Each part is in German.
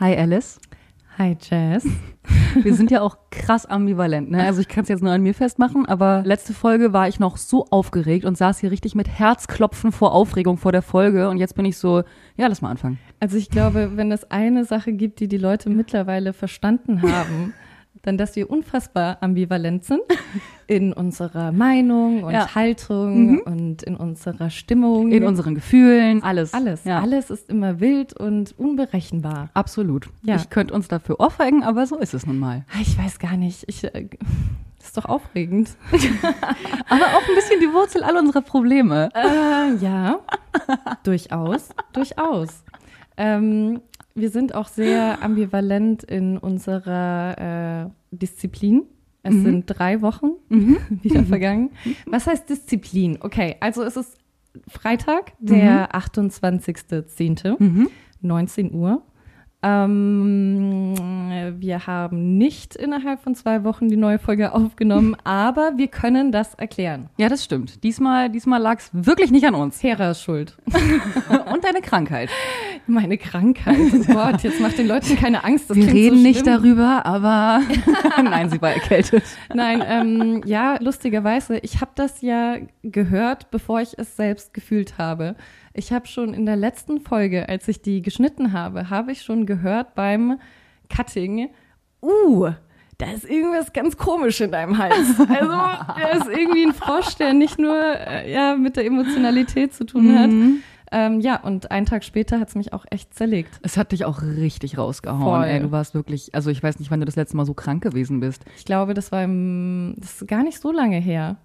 Hi Alice. Hi Jazz. Wir sind ja auch krass ambivalent. Ne? Also ich kann es jetzt nur an mir festmachen, aber letzte Folge war ich noch so aufgeregt und saß hier richtig mit Herzklopfen vor Aufregung vor der Folge und jetzt bin ich so, ja, lass mal anfangen. Also ich glaube, wenn es eine Sache gibt, die die Leute mittlerweile verstanden haben, dann, dass wir unfassbar ambivalent sind in unserer Meinung und Ja. Haltung Mhm. und in unserer Stimmung. In unseren Gefühlen, alles. alles. Ja. Alles ist immer wild und unberechenbar. Absolut. Ja. Ich könnte uns dafür ohrfeigen, aber so ist es nun mal. Ah, Ich weiß gar nicht. Ich, äh, das ist doch aufregend. Aber auch ein bisschen die Wurzel all unserer Probleme. Äh, ja, durchaus, durchaus. Ähm, wir sind auch sehr ambivalent in unserer äh, Disziplin. Es Mhm. sind drei Wochen wieder vergangen. Was heißt Disziplin? Okay, also es ist Freitag, der 28.10., Mhm. 19 Uhr. Ähm, wir haben nicht innerhalb von zwei Wochen die neue Folge aufgenommen, aber wir können das erklären. Ja, das stimmt. Diesmal, diesmal lag es wirklich nicht an uns. Hera ist schuld. Und deine Krankheit. Meine Krankheit. Oh Gott, jetzt macht den Leuten keine Angst. Das Wir reden so nicht darüber, aber nein, sie war erkältet. Nein, ähm, ja, lustigerweise, ich habe das ja gehört, bevor ich es selbst gefühlt habe. Ich habe schon in der letzten Folge, als ich die geschnitten habe, habe ich schon gehört beim Cutting, uh, da ist irgendwas ganz komisch in deinem Hals. Also, da ist irgendwie ein Frosch, der nicht nur äh, ja, mit der Emotionalität zu tun hat. Mhm. Ähm, ja, und einen Tag später hat es mich auch echt zerlegt. Es hat dich auch richtig rausgehauen. Voll. Ey, du warst wirklich, also ich weiß nicht, wann du das letzte Mal so krank gewesen bist. Ich glaube, das war im, das ist gar nicht so lange her.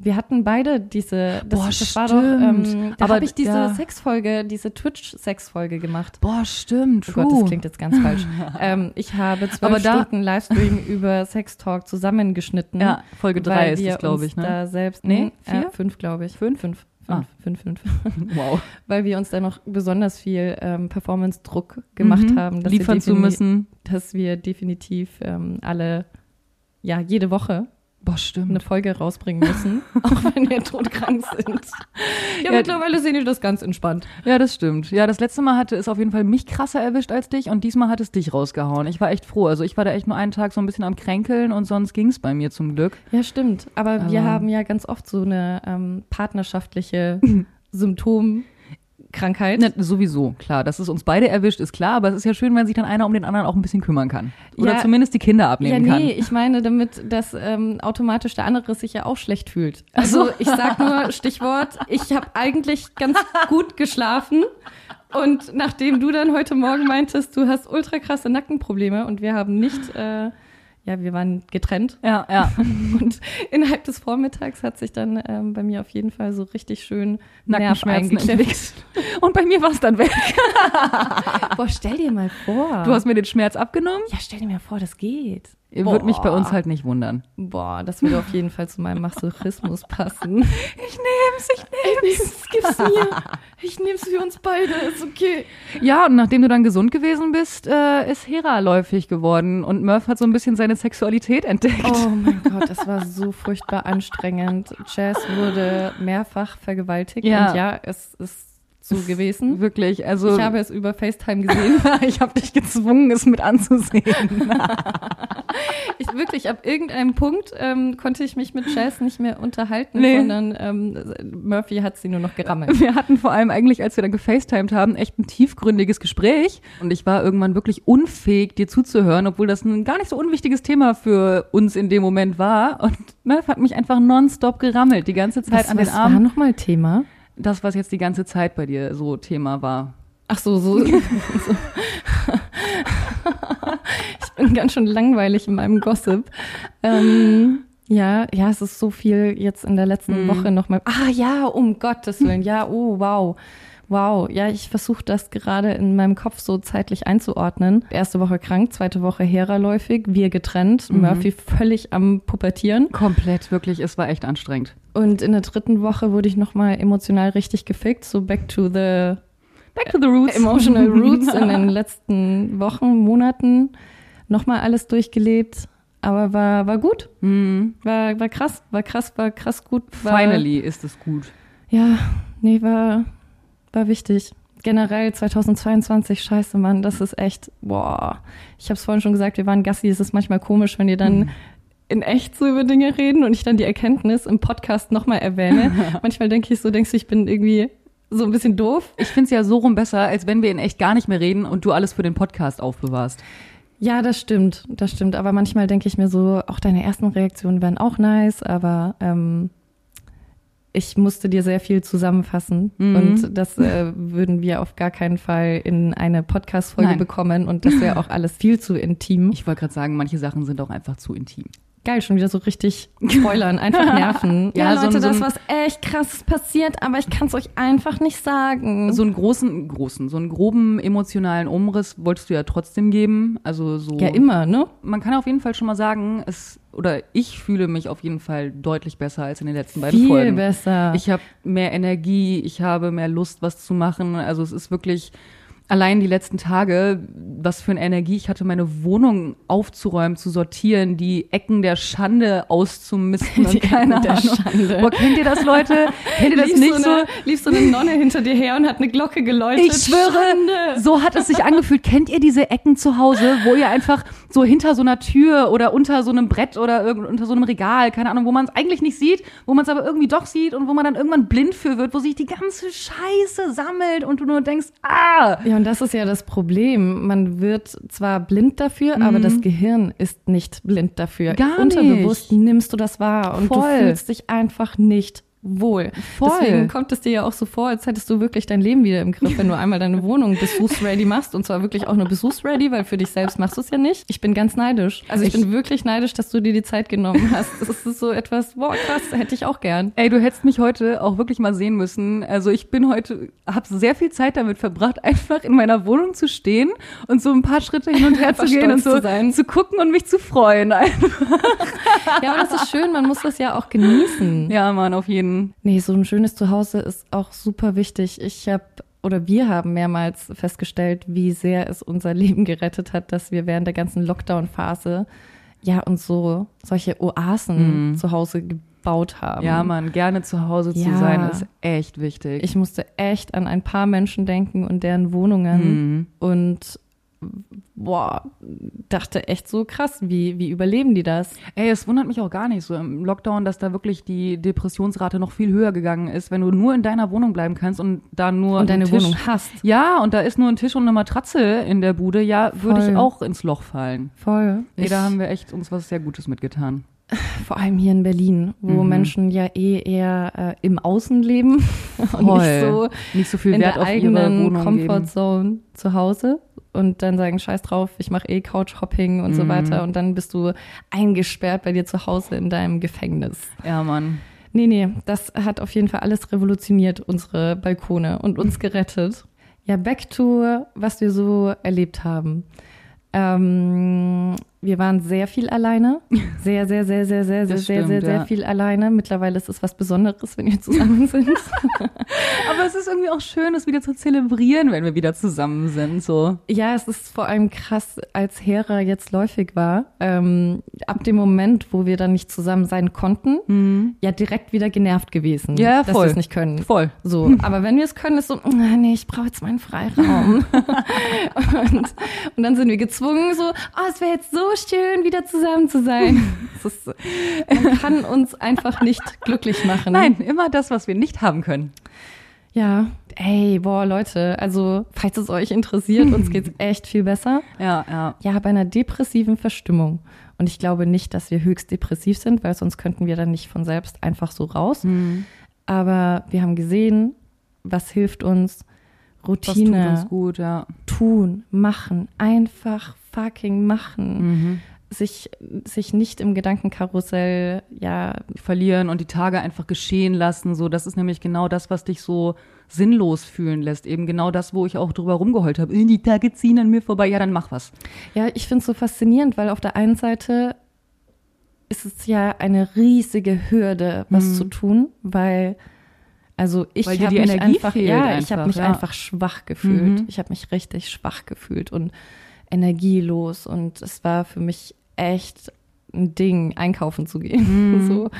Wir hatten beide diese, das, Boah, das war doch, ähm, da habe ich diese ja. Sexfolge, diese Twitch-Sexfolge gemacht. Boah, stimmt, Oh Gott, das klingt jetzt ganz falsch. ähm, ich habe zwölf Stunden Livestream über Sextalk zusammengeschnitten. Ja, Folge drei ist das, glaube ich, ne? Da selbst, Nee, äh, vier? fünf, glaube ich. Fünf? Fünf. Ah. Fünf, fünf, fünf. Wow. Weil wir uns da noch besonders viel ähm, Performance-Druck gemacht Mhm. haben. dass wir Liefern zu müssen. Dass wir definitiv ähm, alle, ja, jede Woche Boah, stimmt. eine Folge rausbringen müssen, auch wenn wir todkrank sind. Ja, Ja, mittlerweile sehen wir das ganz entspannt. Ja, das stimmt. Ja, das letzte Mal hatte es auf jeden Fall mich krasser erwischt als dich und diesmal hat es dich rausgehauen. Ich war echt froh. Also ich war da echt nur einen Tag so ein bisschen am Kränkeln und sonst ging es bei mir zum Glück. Ja, stimmt. Aber wir Aber- haben ja ganz oft so eine ähm, partnerschaftliche Symptomkrankheit. Ne, sowieso, klar. Dass es uns beide erwischt, ist klar, aber es ist ja schön, wenn sich dann einer um den anderen auch ein bisschen kümmern kann. Oder Ja. zumindest die Kinder Ja, abnehmen nee, kann. ich meine damit, dass ähm, automatisch der andere sich ja auch schlecht fühlt. Also ich sag nur Stichwort, ich habe eigentlich ganz gut geschlafen und nachdem du dann heute Morgen meintest, du hast ultra krasse Nackenprobleme und wir haben nicht, äh, ja, wir waren getrennt Ja, ja. und innerhalb des Vormittags hat sich dann ähm, bei mir auf jeden Fall so richtig schön Nerv Nackenschmerzen eingeklemmt. Und bei mir war es dann weg. Boah, stell dir mal vor. Du hast mir den Schmerz abgenommen. ja, stell dir mal vor, das geht. Würde mich bei uns halt nicht wundern. Boah, das würde auf jeden Fall zu meinem Masochismus passen. Ich nehm's, ich nehm's, gib's mir. Ich nehm's für uns beide, ist okay. Ja, und nachdem du dann gesund gewesen bist, äh, ist Hera läufig geworden und Murph hat so ein bisschen seine Sexualität entdeckt. Oh mein Gott, das war so furchtbar anstrengend. Jazz wurde mehrfach vergewaltigt Ja. und ja, es ist so gewesen. Wirklich, also Ich habe es über FaceTime gesehen. ich habe dich gezwungen, es mit anzusehen. Ich, wirklich, ab irgendeinem Punkt ähm, konnte ich mich mit Jazz nicht mehr unterhalten, Nee. sondern ähm, Murphy hat sie nur noch gerammelt. Wir hatten vor allem eigentlich, als wir dann gefacetimed haben, echt ein tiefgründiges Gespräch. Und ich war irgendwann wirklich unfähig, dir zuzuhören, obwohl das ein gar nicht so unwichtiges Thema für uns in dem Moment war. Und Murph hat mich einfach nonstop gerammelt, die ganze Zeit Was, an den was war Armen. nochmal Thema? Das, was jetzt die ganze Zeit bei dir so Thema war. Ach so, so. so. ich bin ganz schön langweilig in meinem Gossip. Ähm, ja, ja, es ist so viel jetzt in der letzten Mhm. Woche nochmal. Ah ja, um Gottes Willen. Ja, oh, wow. Wow, ja, ich versuche das gerade in meinem Kopf so zeitlich einzuordnen. Erste Woche krank, zweite Woche Hera-läufig, wir getrennt, Mhm. Murphy völlig am Pubertieren. Komplett, wirklich, es war echt anstrengend. Und in der dritten Woche wurde ich nochmal emotional richtig gefickt, so back to the Back to the roots. Emotional Roots in den letzten Wochen, Monaten nochmal alles durchgelebt. Aber war, war gut. Mhm. War, war krass, war krass, war krass gut. War, Finally ist es gut. Ja, nee, war, war wichtig. generell 2022, scheiße, Mann, das ist echt, boah. Ich habe es vorhin schon gesagt, wir waren Gassi, es ist manchmal komisch, wenn ihr dann mhm. In echt so über Dinge reden und ich dann die Erkenntnis im Podcast nochmal erwähne. manchmal denke ich so, denkst du, ich bin irgendwie so ein bisschen doof. Ich finde es ja so rum besser, als wenn wir in echt gar nicht mehr reden und du alles für den Podcast aufbewahrst. Ja, das stimmt, das stimmt. Aber manchmal denke ich mir so, auch deine ersten Reaktionen wären auch nice, aber ähm, ich musste dir sehr viel zusammenfassen mhm. und das äh, würden wir auf gar keinen Fall in eine Podcast-Folge bekommen und das wäre auch alles viel zu intim. Ich wollte gerade sagen, manche Sachen sind auch einfach zu intim geil, schon wieder so richtig spoilern, einfach nerven. ja, ja, Leute, so, das so was echt krasses passiert, aber ich kann es euch einfach nicht sagen. So einen großen, großen, so einen groben emotionalen Umriss wolltest du ja trotzdem geben. Also so. Ja, immer, ne? Man kann auf jeden Fall schon mal sagen, es oder ich fühle mich auf jeden Fall deutlich besser als in den letzten beiden Viel Folgen. Viel besser. Ich habe mehr Energie, ich habe mehr Lust, was zu machen. Also es ist wirklich allein die letzten Tage, was für eine Energie ich hatte, meine Wohnung aufzuräumen, zu sortieren, die Ecken der Schande auszumisten und keine der Ahnung. Schande. Boah, kennt ihr das, Leute? Kennt ihr das lief nicht so? Eine, lief so eine Nonne hinter dir her und hat eine Glocke geläutet. Ich schwöre, Schande. so hat es sich angefühlt. Kennt ihr diese Ecken zu Hause, wo ihr einfach so hinter so einer Tür oder unter so einem Brett oder unter so einem Regal, keine Ahnung, wo man es eigentlich nicht sieht, wo man es aber irgendwie doch sieht und wo man dann irgendwann blind für wird, wo sich die ganze Scheiße sammelt und du nur denkst, ah! Ja, und das ist ja das Problem. Man wird zwar blind dafür, mhm. aber das Gehirn ist nicht blind dafür. Gar Unterbewusst nicht. nimmst du das wahr und Voll. du fühlst dich einfach nicht wohl. Voll. Deswegen kommt es dir ja auch so vor, als hättest du wirklich dein Leben wieder im Griff, wenn du einmal deine Wohnung besuchsready machst und zwar wirklich auch nur besuchsready, weil für dich selbst machst du es ja nicht. Ich bin ganz neidisch. Also ich, ich, bin wirklich neidisch, dass du dir die Zeit genommen hast. Das ist so etwas, boah krass, hätte ich auch gern. Ey, du hättest mich heute auch wirklich mal sehen müssen. Also ich bin heute, habe sehr viel Zeit damit verbracht, einfach in meiner Wohnung zu stehen und so ein paar Schritte hin und her zu gehen und so zu, zu, gucken und mich zu freuen. Einfach. ja, aber das ist schön, man muss das ja auch genießen. Ja, Mann, auf jeden Nee, so ein schönes Zuhause ist auch super wichtig. Ich habe oder wir haben mehrmals festgestellt, wie sehr es unser Leben gerettet hat, dass wir während der ganzen Lockdown-Phase ja uns so solche Oasen mm. zu Hause gebaut haben. Ja, man, gerne zu Hause ja. zu sein ist echt wichtig. Ich musste echt an ein paar Menschen denken und deren Wohnungen mm. und boah, dachte echt so krass, wie, wie überleben die das? Ey, es wundert mich auch gar nicht so im Lockdown, dass da wirklich die Depressionsrate noch viel höher gegangen ist, wenn du nur in deiner Wohnung bleiben kannst und da nur und deine Tisch, Wohnung hast. Ja, und da ist nur ein Tisch und eine Matratze in der Bude, ja, würde ich auch ins Loch fallen. Voll. Nee, ich, da haben wir echt uns was sehr Gutes mitgetan. Vor allem hier in Berlin, wo mhm. Menschen ja eh eher äh, im Außen leben und nicht so, nicht so viel in Wert der auf eigenen ihre Wohnung Comfortzone geben. zu Hause und dann sagen, scheiß drauf, ich mache eh Couchhopping und mhm. so weiter. Und dann bist du eingesperrt bei dir zu Hause in deinem Gefängnis. Ja, Mann. Nee, nee, das hat auf jeden Fall alles revolutioniert, unsere Balkone und uns gerettet. Ja, back to, was wir so erlebt haben. Ähm, wir waren sehr viel alleine. Sehr, sehr, sehr, sehr, sehr, das sehr, sehr, sehr, sehr viel alleine. Mittlerweile ist es was Besonderes, wenn wir zusammen sind. Aber es ist irgendwie auch schön, das wieder zu zelebrieren, wenn wir wieder zusammen sind. So. Ja, es ist vor allem krass, als Hera jetzt läufig war. Ähm, ab dem Moment, wo wir dann nicht zusammen sein konnten, mhm. ja direkt wieder genervt gewesen, ja, voll. dass wir es nicht können. Voll. So. Aber wenn wir es können, ist so, mm, nee, ich brauche jetzt meinen Freiraum. und, und dann sind wir gezwungen, so, oh, es wäre jetzt so schön, wieder zusammen zu sein. Ist, man kann uns einfach nicht glücklich machen. Nein, immer das, was wir nicht haben können. Ja, ey, boah, Leute, also falls es euch interessiert, uns geht's echt viel besser. Ja, ja. Ja, bei einer depressiven Verstimmung. Und ich glaube nicht, dass wir höchst depressiv sind, weil sonst könnten wir dann nicht von selbst einfach so raus. Mhm. Aber wir haben gesehen, was hilft uns. Routine. Was tut uns gut, ja. Tun, machen, einfach fucking machen. Mhm. Sich, sich nicht im Gedankenkarussell ja verlieren und die Tage einfach geschehen lassen. So, das ist nämlich genau das, was dich so sinnlos fühlen lässt. Eben genau das, wo ich auch drüber rumgeheult habe. Die Tage ziehen an mir vorbei, ja, dann mach was. Ja, ich finde es so faszinierend, weil auf der einen Seite ist es ja eine riesige Hürde, was mhm. zu tun, weil also ich habe mich Energie einfach, ja, einfach, ich habe mich ja. einfach schwach gefühlt. Mhm. Ich habe mich richtig schwach gefühlt und energielos und es war für mich echt ein Ding, einkaufen zu gehen. Mhm. so.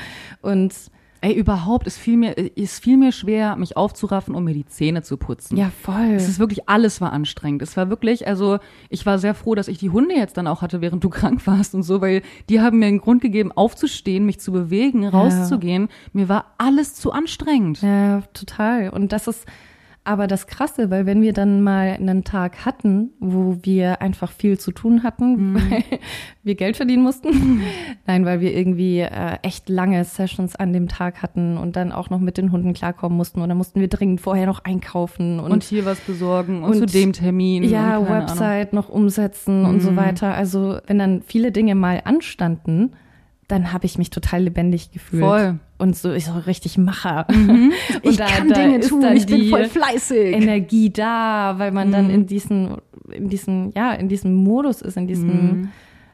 Und Ey, überhaupt, es fiel mir, es fiel mir schwer, mich aufzuraffen, um mir die Zähne zu putzen. Ja, voll. Es ist wirklich, alles war anstrengend. Es war wirklich, also ich war sehr froh, dass ich die Hunde jetzt dann auch hatte, während du krank warst und so, weil die haben mir einen Grund gegeben, aufzustehen, mich zu bewegen, rauszugehen. Mir war alles zu anstrengend. Ja, total. Und das ist aber das Krasse, weil wenn wir dann mal einen Tag hatten, wo wir einfach viel zu tun hatten, Mhm. weil wir Geld verdienen mussten, nein, weil wir irgendwie äh, echt lange Sessions an dem Tag hatten und dann auch noch mit den Hunden klarkommen mussten und dann mussten wir dringend vorher noch einkaufen und, Und, hier was besorgen und, und- zu dem Termin. ja, keine Ahnung. Website noch umsetzen und so weiter. Also wenn dann viele Dinge mal anstanden, dann habe ich mich total lebendig gefühlt. Voll. Und so, ich so richtig Macher. Ich da- kann da Dinge tun, dann ich bin voll fleißig. Energie da, weil man dann Mhm. in diesen, in diesen, ja, in diesem Modus ist, in diesem Mhm.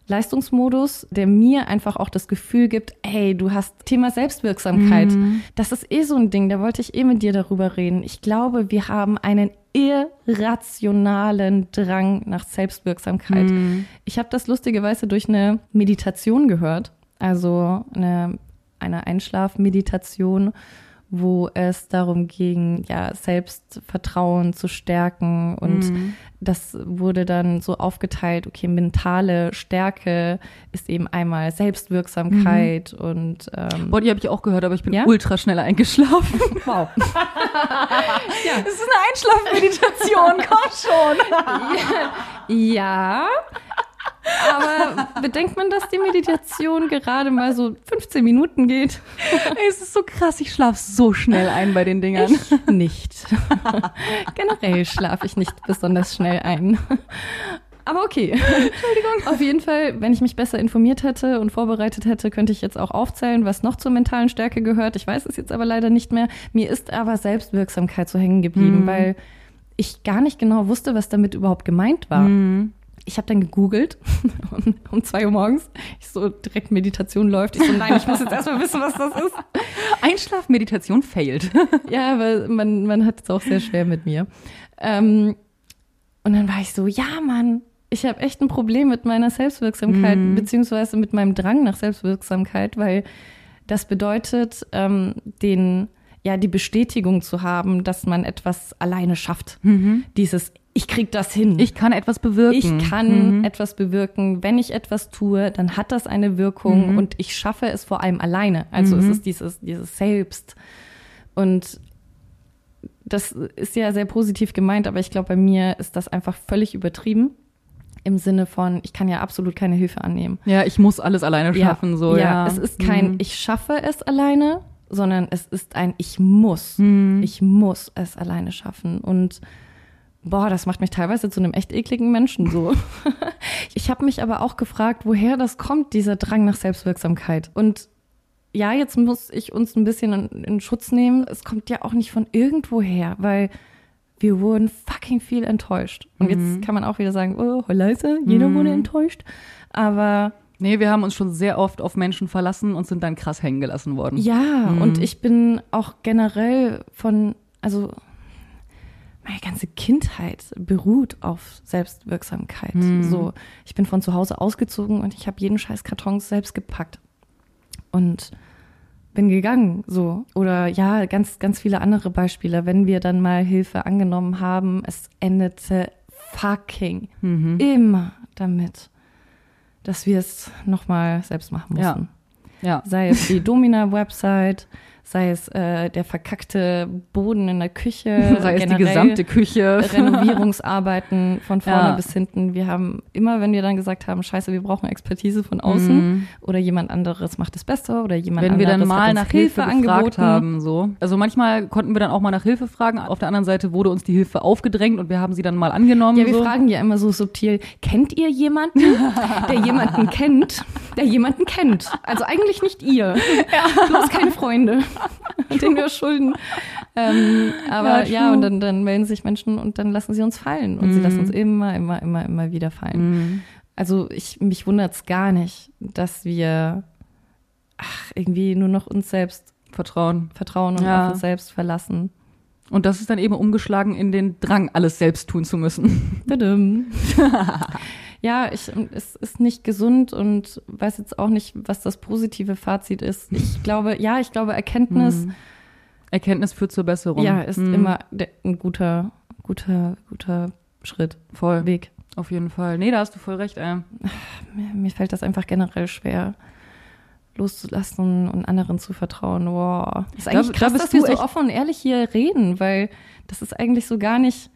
Leistungsmodus, der mir einfach auch das Gefühl gibt, hey, du hast Thema Selbstwirksamkeit. Mhm. Das ist eh so ein Ding, da wollte ich eh mit dir darüber reden. Ich glaube, wir haben einen irrationalen Drang nach Selbstwirksamkeit. Mhm. Ich habe das lustigerweise durch eine Meditation gehört, also eine, eine Einschlafmeditation, wo es darum ging, ja, Selbstvertrauen zu stärken und das wurde dann so aufgeteilt, okay, mentale Stärke ist eben einmal Selbstwirksamkeit und ähm, Boah, die habe ich auch gehört, aber ich bin Ja? ultra schnell eingeschlafen. wow. Das ist eine Einschlafmeditation, komm schon. Ja, aber bedenkt man, dass die Meditation gerade mal so 15 Minuten geht? Es ist so krass, ich schlaf so schnell ein bei den Dingern. Nicht. Generell schlafe ich nicht besonders schnell ein. Aber okay. Entschuldigung. Auf jeden Fall, wenn ich mich besser informiert hätte und vorbereitet hätte, könnte ich jetzt auch aufzählen, was noch zur mentalen Stärke gehört. Ich weiß es jetzt aber leider nicht mehr. Mir ist aber Selbstwirksamkeit so hängen geblieben, weil ich gar nicht genau wusste, was damit überhaupt gemeint war. Ich habe dann gegoogelt um, um zwei Uhr morgens. Ich so direkt Meditation läuft. Ich so, nein, ich muss jetzt erstmal wissen, was das ist. Einschlafmeditation failed. Ja, aber man, man hat es auch sehr schwer mit mir. Ähm, und dann war ich so, ja, Mann, ich habe echt ein Problem mit meiner Selbstwirksamkeit, beziehungsweise mit meinem Drang nach Selbstwirksamkeit, weil das bedeutet, ähm, den, ja, die Bestätigung zu haben, dass man etwas alleine schafft. Dieses, ich krieg das hin. Ich kann etwas bewirken. Ich kann etwas bewirken. Wenn ich etwas tue, dann hat das eine Wirkung und ich schaffe es vor allem alleine. Also es ist dieses, dieses Selbst. Und das ist ja sehr positiv gemeint, aber ich glaube, bei mir ist das einfach völlig übertrieben. Im Sinne von, ich kann ja absolut keine Hilfe annehmen. Ja, ich muss alles alleine schaffen, so, ja. es ist kein, Mhm. ich schaffe es alleine, sondern es ist ein, ich muss. Mhm. Ich muss es alleine schaffen. Und boah, das macht mich teilweise zu einem echt ekligen Menschen so. ich habe mich aber auch gefragt, woher das kommt, dieser Drang nach Selbstwirksamkeit. Und ja, jetzt muss ich uns ein bisschen in, in Schutz nehmen. Es kommt ja auch nicht von irgendwoher, weil wir wurden fucking viel enttäuscht. Und jetzt kann man auch wieder sagen, oh, leise, jeder wurde enttäuscht. Aber Nee, wir haben uns schon sehr oft auf Menschen verlassen und sind dann krass hängen gelassen worden. Ja, und ich bin auch generell von, also meine ganze Kindheit beruht auf Selbstwirksamkeit. So, ich bin von zu Hause ausgezogen und ich habe jeden scheiß Karton selbst gepackt und bin gegangen, so. Oder ja, ganz, ganz viele andere Beispiele. Wenn wir dann mal Hilfe angenommen haben, es endete fucking immer damit, dass wir es nochmal selbst machen Ja. mussten. Ja. Sei es die Domina-Website, sei es äh, der verkackte Boden in der Küche, Sei es die gesamte Küche. Renovierungsarbeiten von vorne Ja. bis hinten. Wir haben immer, wenn wir dann gesagt haben, scheiße, wir brauchen Expertise von außen oder jemand anderes macht es besser oder jemand Wenn wir anderes dann hat mal nach Hilfe gefragt angeboten. haben, so. Also manchmal konnten wir dann auch mal nach Hilfe fragen. Auf der anderen Seite wurde uns die Hilfe aufgedrängt und wir haben sie dann mal angenommen. Ja, wir so. fragen ja immer so subtil, kennt ihr jemanden, der jemanden kennt, der jemanden kennt? Also eigentlich nicht ihr. Du hast keine Freunde, denen wir schulden. Ähm, aber Ja, ja, und dann, dann melden sich Menschen und dann lassen sie uns fallen. Und sie lassen uns immer, immer, immer, immer wieder fallen. Mhm. Also ich, mich wundert's gar nicht, dass wir ach, irgendwie nur noch uns selbst Vertrauen. vertrauen und Ja. auf uns selbst verlassen. Und das ist dann eben umgeschlagen in den Drang, alles selbst tun zu müssen. Ja, ich, es ist nicht gesund und weiß jetzt auch nicht, was das positive Fazit ist. Ich glaube, ja, ich glaube, Erkenntnis. Mhm. Erkenntnis führt zur Besserung. Ja, ist Mhm. immer ein guter, guter, guter Schritt, voll. Weg. Auf jeden Fall. Nee, da hast du voll recht, ey. Mir, mir fällt das einfach generell schwer, loszulassen und anderen zu vertrauen. Wow. Ist Da- eigentlich da krass, bist dass wir so offen und ehrlich hier reden, weil das ist eigentlich so gar nicht,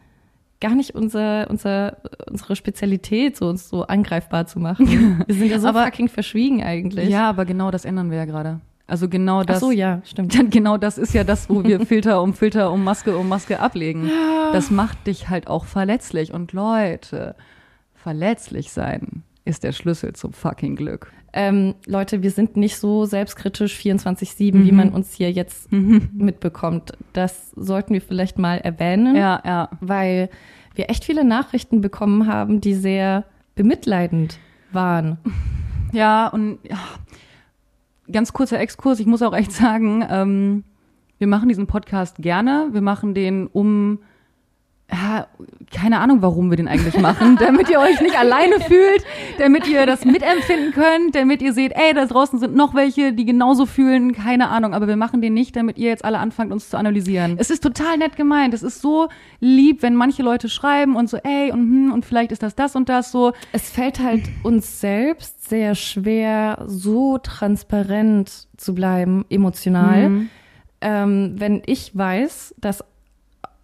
gar nicht unser, unser, unsere Spezialität, so uns so angreifbar zu machen. Wir sind ja so Aber- fucking verschwiegen eigentlich. Ja, aber genau das ändern wir ja gerade. Also genau Ach das. so, ja, stimmt. Genau das ist ja das, wo wir Filter um Filter um Maske um Maske ablegen. Das macht dich halt auch verletzlich. Und Leute, verletzlich sein ist der Schlüssel zum fucking Glück. Ähm, Leute, wir sind nicht so selbstkritisch 24-7, wie Mhm. man uns hier jetzt mitbekommt. Das sollten wir vielleicht mal erwähnen. Ja, ja. weil wir echt viele Nachrichten bekommen haben, die sehr bemitleidend waren. Ja, und ja, ganz kurzer Exkurs, ich muss auch echt sagen, ähm, wir machen diesen Podcast gerne. Wir machen den um, ja, keine Ahnung, warum wir den eigentlich machen, damit ihr euch nicht alleine fühlt, damit ihr das mitempfinden könnt, damit ihr seht, ey, da draußen sind noch welche, die genauso fühlen, keine Ahnung, aber wir machen den nicht, damit ihr jetzt alle anfangt, uns zu analysieren. Es ist total nett gemeint, es ist so lieb, wenn manche Leute schreiben und so, ey, und, hm, und vielleicht ist das das und das so. Es fällt halt uns selbst sehr schwer, so transparent zu bleiben, emotional. Mhm. Ähm, wenn ich weiß, dass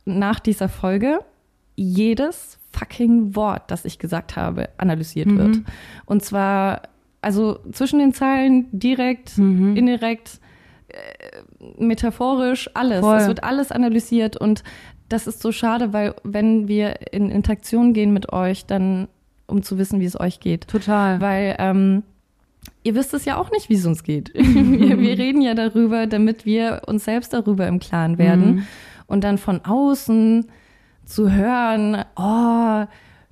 nach dieser Folge jedes fucking Wort, das ich gesagt habe, analysiert Mhm. wird. Und zwar, also zwischen den Zeilen, direkt, Mhm. indirekt, äh, metaphorisch, alles. Voll. Es wird alles analysiert und das ist so schade, weil wenn wir in Interaktion gehen mit euch, dann um zu wissen, wie es euch geht. Total. Weil ähm, ihr wisst es ja auch nicht, wie es uns geht. wir, wir reden ja darüber, damit wir uns selbst darüber im Klaren werden. Mhm. Und dann von außen zu hören, oh,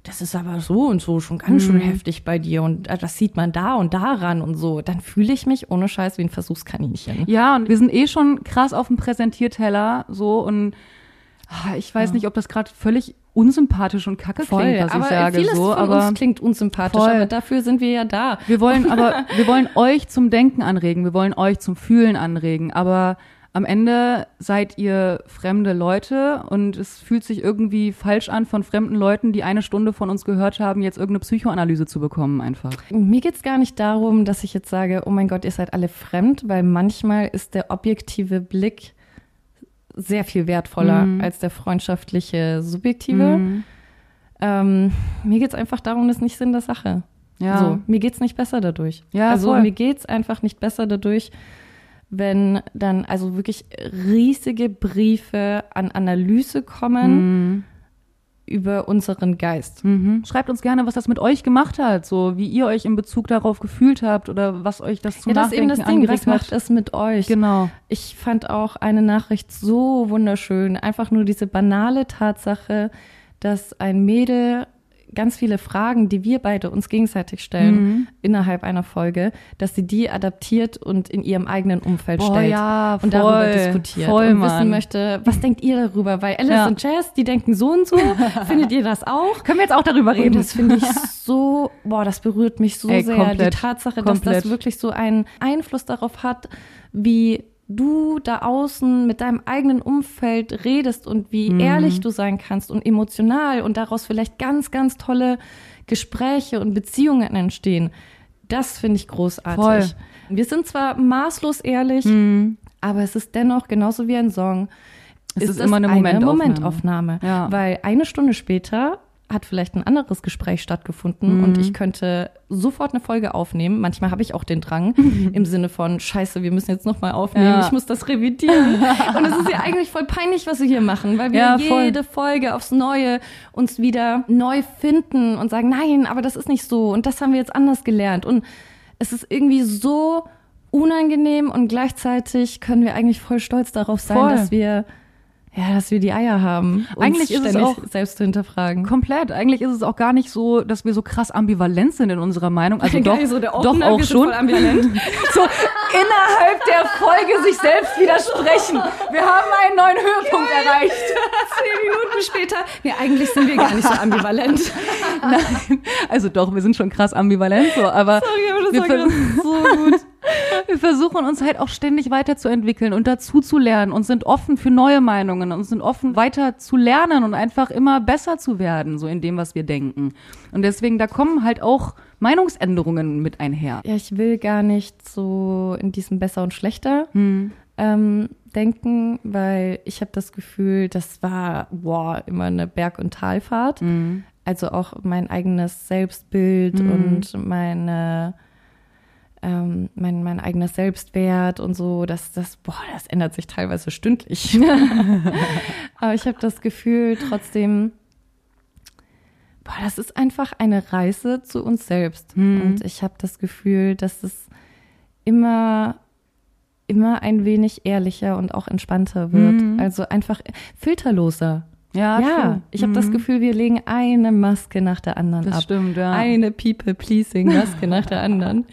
das ist aber so und so schon ganz schön Mhm. heftig bei dir und äh, das sieht man da und daran und so, dann fühle ich mich ohne Scheiß wie ein Versuchskaninchen. Ja, und wir sind eh schon krass auf dem Präsentierteller so und ah, ich weiß nicht, ob das gerade völlig unsympathisch und kacke klingt, was aber ich sage vieles so, von aber uns klingt unsympathisch, Voll. aber dafür sind wir ja da. wir wollen aber wir wollen euch zum Denken anregen, wir wollen euch zum Fühlen anregen, aber am Ende seid ihr fremde Leute und es fühlt sich irgendwie falsch an, von fremden Leuten, die eine Stunde von uns gehört haben, jetzt irgendeine Psychoanalyse zu bekommen einfach. Mir geht's gar nicht darum, dass ich jetzt sage, oh mein Gott, ihr seid alle fremd, weil manchmal ist der objektive Blick sehr viel wertvoller Mhm. als der freundschaftliche subjektive. Mhm. Ähm, mir geht's einfach darum, das ist nicht Sinn der Sache. Ja. So, mir geht's nicht besser dadurch. Ja, also voll. mir geht's einfach nicht besser dadurch, wenn dann also wirklich riesige Briefe an Analyse kommen Mhm. über unseren Geist. Mhm. Schreibt uns gerne, was das mit euch gemacht hat, so wie ihr euch in Bezug darauf gefühlt habt oder was euch das zum Ja, das ist eben Nachdenken das Ding. Was macht es mit euch? Genau. Ich fand auch eine Nachricht so wunderschön. Einfach nur diese banale Tatsache, dass ein Mädel ganz viele Fragen, die wir beide uns gegenseitig stellen Mhm. innerhalb einer Folge, dass sie die adaptiert und in ihrem eigenen Umfeld Boah, stellt. ja, und darüber voll, diskutiert voll, und Mann. wissen möchte, was denkt ihr darüber? Weil Alice Ja. und Jazz, die denken so und so. Findet ihr das auch? Können wir jetzt auch darüber Und reden? das finde ich so, boah, das berührt mich so Ey, sehr. komplett, die Tatsache, dass komplett. das wirklich so einen Einfluss darauf hat, wie du da außen mit deinem eigenen Umfeld redest und wie Mhm. ehrlich du sein kannst und emotional und daraus vielleicht ganz, ganz tolle Gespräche und Beziehungen entstehen. Das finde ich großartig. Voll. Wir sind zwar maßlos ehrlich, Mhm. aber es ist dennoch genauso wie ein Song. Es ist immer eine Momentaufnahme. Momentaufnahme. Ja. Weil eine Stunde später hat vielleicht ein anderes Gespräch stattgefunden Mhm. und ich könnte sofort eine Folge aufnehmen. Manchmal habe ich auch den Drang im Sinne von Scheiße, wir müssen jetzt noch mal aufnehmen. Ja. Ich muss das revidieren. und es ist ja eigentlich voll peinlich, was wir hier machen, weil wir Ja, jede Folge aufs Neue uns wieder neu finden und sagen, nein, aber das ist nicht so und das haben wir jetzt anders gelernt und es ist irgendwie so unangenehm und gleichzeitig können wir eigentlich voll stolz darauf sein, Voll. dass wir Ja, dass wir die Eier haben. Eigentlich ist es auch- selbst zu hinterfragen. Komplett. Eigentlich ist es auch gar nicht so, dass wir so krass ambivalent sind in unserer Meinung. Also doch, Geil, so der doch auch schon. So innerhalb der Folge sich selbst widersprechen. Wir haben einen neuen Höhepunkt erreicht. Zehn Minuten später. Nee, eigentlich sind wir gar nicht so ambivalent. Nein, also doch, wir sind schon krass ambivalent, so, aber Sorry, aber das wir, war so gut. Wir versuchen uns halt auch ständig weiterzuentwickeln und dazu zu lernen und sind offen für neue Meinungen und sind offen weiter zu lernen und einfach immer besser zu werden, so in dem, was wir denken. Und deswegen, da kommen halt auch Meinungsänderungen mit einher. Ja, ich will gar nicht so in diesem Besser und Schlechter Hm. ähm, denken, weil ich habe das Gefühl, das war wow, immer eine Berg- und Talfahrt. Mhm. Also auch mein eigenes Selbstbild Mhm. und meine ähm, mein, mein eigener Selbstwert und so, das, das, boah, das ändert sich teilweise stündlich. Aber ich habe das Gefühl trotzdem, boah, das ist einfach eine Reise zu uns selbst. Mhm. Und ich habe das Gefühl, dass es immer, immer ein wenig ehrlicher und auch entspannter wird. Mhm. Also einfach filterloser. Ja, Ja, ich habe das Mhm. Gefühl, wir legen eine Maske nach der anderen Das ab. stimmt, ja. Eine People-Pleasing-Maske nach der anderen.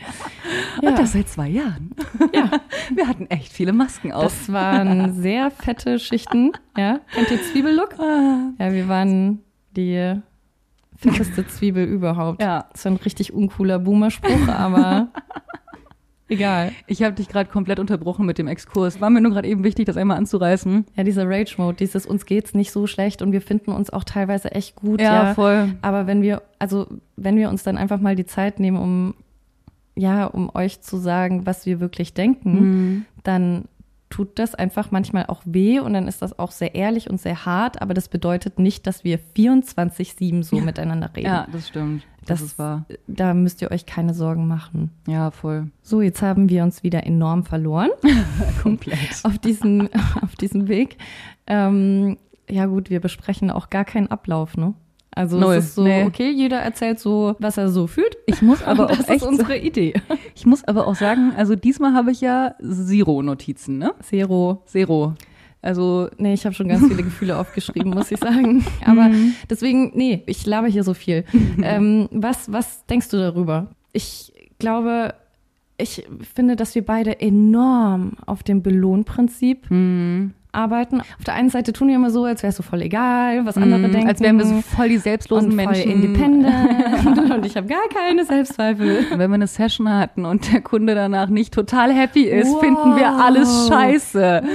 Und das seit zwei Jahren. Ja. Wir hatten echt viele Masken auf. Das waren sehr fette Schichten. Ja, kennt ihr Zwiebellook? Ah. Ja, wir waren die fetteste Zwiebel überhaupt. Ja. Das war ein richtig uncooler Boomer-Spruch, aber egal. Ich habe dich gerade komplett unterbrochen mit dem Exkurs. War mir nur gerade eben wichtig, das einmal anzureißen. Ja, dieser Rage-Mode, dieses uns geht's nicht so schlecht und wir finden uns auch teilweise echt gut. Ja, Ja, voll. Aber wenn wir, also wenn wir uns dann einfach mal die Zeit nehmen, um ja, um euch zu sagen, was wir wirklich denken, Mhm. dann tut das einfach manchmal auch weh und dann ist das auch sehr ehrlich und sehr hart, aber das bedeutet nicht, dass wir 24-7 so miteinander reden. Ja, das stimmt. Das, Das- ist wahr. Da müsst ihr euch keine Sorgen machen. Ja, voll. So, jetzt haben wir uns wieder enorm verloren Komplett. auf diesem, auf diesem Weg. Ähm, ja gut, wir besprechen auch gar keinen Ablauf, ne? Also Null, es ist so, nee. okay, jeder erzählt so, was er so fühlt. Ich muss aber das auch echt, ist unsere Idee. ich muss aber auch sagen, also diesmal habe ich ja Zero Notizen, ne? Zero. Zero. Also Nee, ich habe schon ganz viele Gefühle aufgeschrieben, muss ich sagen. Aber Mhm. deswegen, nee, ich laber hier so viel. ähm, was, was denkst du darüber? Ich glaube, ich finde, dass wir beide enorm auf dem Belohnprinzip hm, arbeiten. Auf der einen Seite tun wir immer so, als wäre es so voll egal, was andere denken. Mhm. als wären wir so voll die selbstlosen und Menschen. voll independent und ich habe gar keine Selbstzweifel. Wenn wir eine Session hatten und der Kunde danach nicht total happy ist, Wow. finden wir alles scheiße.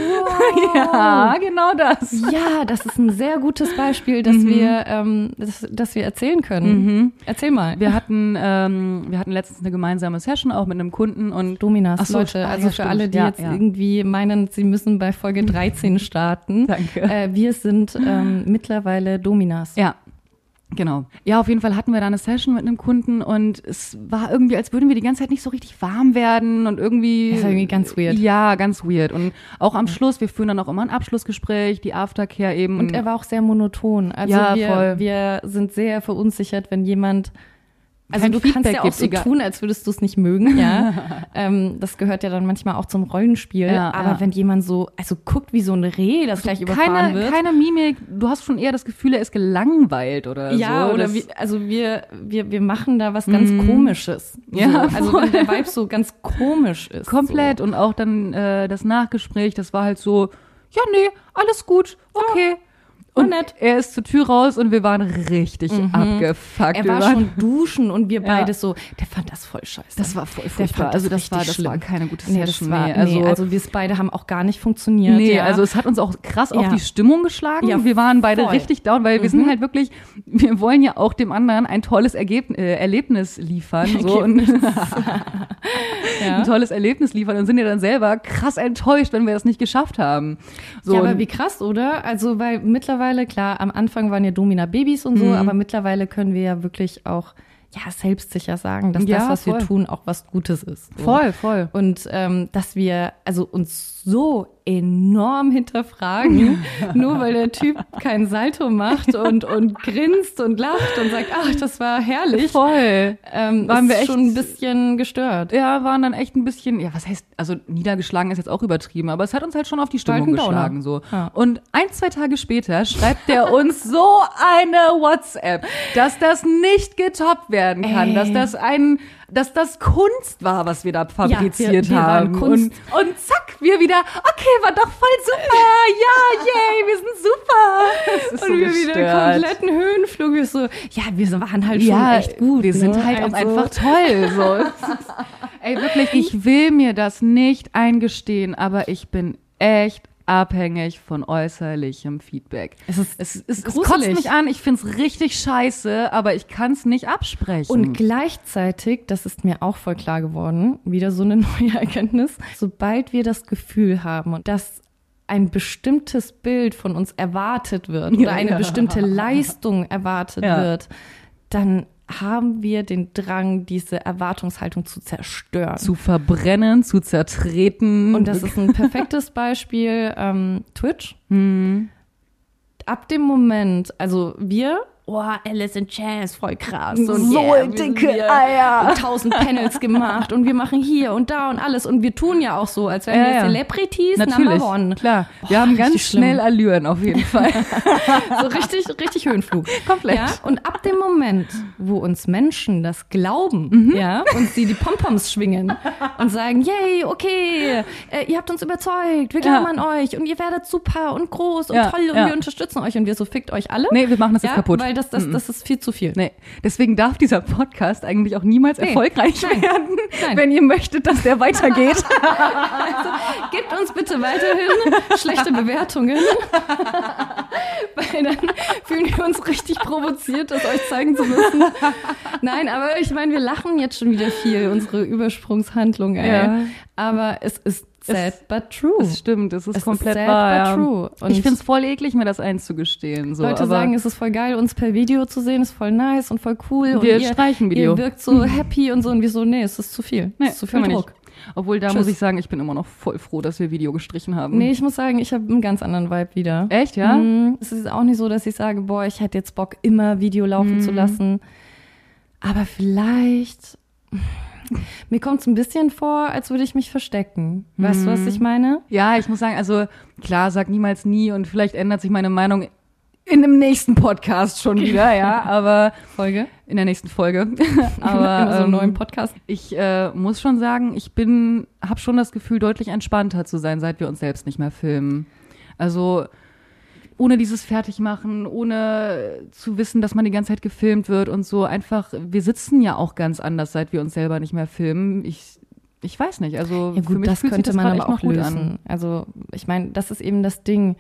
Ja, genau das. Ja, das ist ein sehr gutes Beispiel, dass wir, ähm, das, dass wir erzählen können. Mhm. Erzähl mal. Wir hatten, ähm, wir hatten letztens eine gemeinsame Session auch mit einem Kunden und Dominas, Ach so, Leute, also für alle, die Ja, jetzt ja. irgendwie meinen, sie müssen bei Folge 13 starten. Danke. Äh, wir sind ähm, mittlerweile Dominas. Ja. Genau. Ja, auf jeden Fall hatten wir da eine Session mit einem Kunden und es war irgendwie, als würden wir die ganze Zeit nicht so richtig warm werden und irgendwie. Das ist irgendwie ganz weird. Ja, ganz weird. Und auch am Schluss, wir führen dann auch immer ein Abschlussgespräch, die Aftercare eben. Und er war auch sehr monoton. Also Ja, wir, voll. wir sind sehr verunsichert, wenn jemand. Also du kannst Feedback ja auch so egal. tun, als würdest du es nicht mögen, ja. ähm, das gehört ja dann manchmal auch zum Rollenspiel. Ja, aber ja. wenn jemand so, also guckt wie so ein Reh, das gleich überfahren keine, wird. keine Mimik. Du hast schon eher das Gefühl, er ist gelangweilt oder ja, so. oder Das- wir, also wir, wir, wir machen da was ganz Mhm. Komisches. Ja, so. Also wenn der Vibe so ganz komisch ist. Komplett. Und auch dann äh, das Nachgespräch, das war halt so, ja, nee, alles gut, okay. Und nett. er ist zur Tür raus und wir waren richtig abgefuckt. Er war schon duschen und wir Ja. beide so, der fand das voll scheiße. Das war voll furchtbar. Also das war, das schlimm. war keine gute Nee, das Session. war, nee, also, also wir beide haben auch gar nicht funktioniert. nee, ja. also es hat uns auch krass auf Ja. die Stimmung geschlagen. Ja, wir waren beide voll. richtig down, weil wir sind halt wirklich, wir wollen ja auch dem anderen ein tolles Ergeb äh, Erlebnis liefern. So, und ja. ein tolles Erlebnis liefern und sind ja dann selber krass enttäuscht, wenn wir das nicht geschafft haben. So, ja, aber und- wie krass, oder? Also, weil mittlerweile, klar, am Anfang waren ja Domina Babys und so, Mhm. aber mittlerweile können wir ja wirklich auch, ja, selbstsicher sagen, dass Ja, das, was wir voll. tun, auch was Gutes ist. So. voll, voll. Und ähm, dass wir also uns so enorm hinterfragen, nur weil der Typ kein Salto macht und, und grinst und lacht und sagt, ach, das war herrlich. Voll. Ähm, Waren wir echt- schon ein bisschen gestört. Ja, waren dann echt ein bisschen, ja, was heißt, also niedergeschlagen ist jetzt auch übertrieben, aber es hat uns halt schon auf die Stimmung geschlagen, so. Ja. Und ein, zwei Tage später schreibt der uns so eine WhatsApp, dass das nicht getoppt werden kann, Ey. dass das ein, dass das Kunst war, was wir da fabriziert wir- wir waren haben. Kunst. Und, und zack, wir wieder, okay, war doch voll super, ja, yay, wir sind super. Das ist so und wir wieder gestört. kompletten Höhenflug. Wir so, ja, wir waren halt schon ja, echt gut. Wir sind ne? halt auch Also- einfach toll. So. Ey, wirklich, ich will mir das nicht eingestehen, aber ich bin echt abhängig von äußerlichem Feedback. Es ist es, es, es kotzt mich an, ich find's richtig scheiße, aber ich kann's nicht absprechen. Und gleichzeitig, das ist mir auch voll klar geworden, wieder so eine neue Erkenntnis, sobald wir das Gefühl haben, dass ein bestimmtes Bild von uns erwartet wird oder Ja, eine ja. bestimmte Leistung erwartet Ja. wird, dann haben wir den Drang, diese Erwartungshaltung zu zerstören. zu verbrennen, zu zertreten. Und das ist ein perfektes Beispiel ähm, Twitch. Hm. Ab dem Moment, also wir, oh, Alice in Chains, voll krass. Und So yeah, dicke Eier. tausend Panels gemacht und wir machen hier und da und alles. Und wir tun ja auch so, als wären Ja, wir ja. Celebrities Natürlich, number one. klar. Wir Boah, haben ganz schlimm. schnell Allüren auf jeden Fall. So richtig, richtig Höhenflug. Komplett. Ja? Und ab dem Moment, wo uns Menschen das glauben, Mhm. ja, und sie die Pompoms schwingen und sagen, yay, okay, äh, ihr habt uns überzeugt, wir glauben an euch und ihr werdet super und groß und toll und wir unterstützen euch und wir so fickt euch alle. Nee, wir machen das jetzt kaputt. Das, das, das ist viel zu viel. Nee, deswegen darf dieser Podcast eigentlich auch niemals Nee. erfolgreich Nein. werden, Nein. wenn ihr möchtet, dass der weitergeht. Gebt uns bitte weiterhin schlechte Bewertungen. Weil dann fühlen wir uns richtig provoziert, das euch zeigen zu müssen. Nein, aber ich meine, wir lachen jetzt schon wieder viel, unsere Übersprungshandlung, ey. Ja. Aber es ist sad Es- but true. Das stimmt, das ist Es ist komplett sad wahr. but true. Und ich find's voll eklig, mir das einzugestehen. So, Leute sagen, es ist voll geil, uns per Video zu sehen, ist voll nice und voll cool. und wir ihr, streichen Video. Ihr wirkt so happy und so und wir so, nee, es ist zu viel. Nee, es ist zu viel Druck. nicht. Obwohl, da Tschüss. muss ich sagen, ich bin immer noch voll froh, dass wir Video gestrichen haben. Nee, ich muss sagen, ich habe einen ganz anderen Vibe wieder. Echt, ja? Mm, Es ist auch nicht so, dass ich sage, boah, ich hätte jetzt Bock, immer Video laufen Mhm. zu lassen. Aber vielleicht, mir kommt es ein bisschen vor, als würde ich mich verstecken. Weißt du, was Mhm. ich meine? Ja, ich muss sagen, also klar, sag niemals nie und vielleicht ändert sich meine Meinung in dem nächsten Podcast schon wieder, ja, aber Folge? in der nächsten Folge. Aber, Immer so ähm, neuen Podcast. Ich äh, muss schon sagen, ich bin, habe schon das Gefühl, deutlich entspannter zu sein, seit wir uns selbst nicht mehr filmen. Also ohne dieses Fertigmachen, ohne zu wissen, dass man die ganze Zeit gefilmt wird und so. Einfach, wir sitzen ja auch ganz anders, seit wir uns selber nicht mehr filmen. Ich, ich weiß nicht. Also Ja für gut, mich das könnte man grad aber auch lösen. Also ich meine, das ist eben das Ding.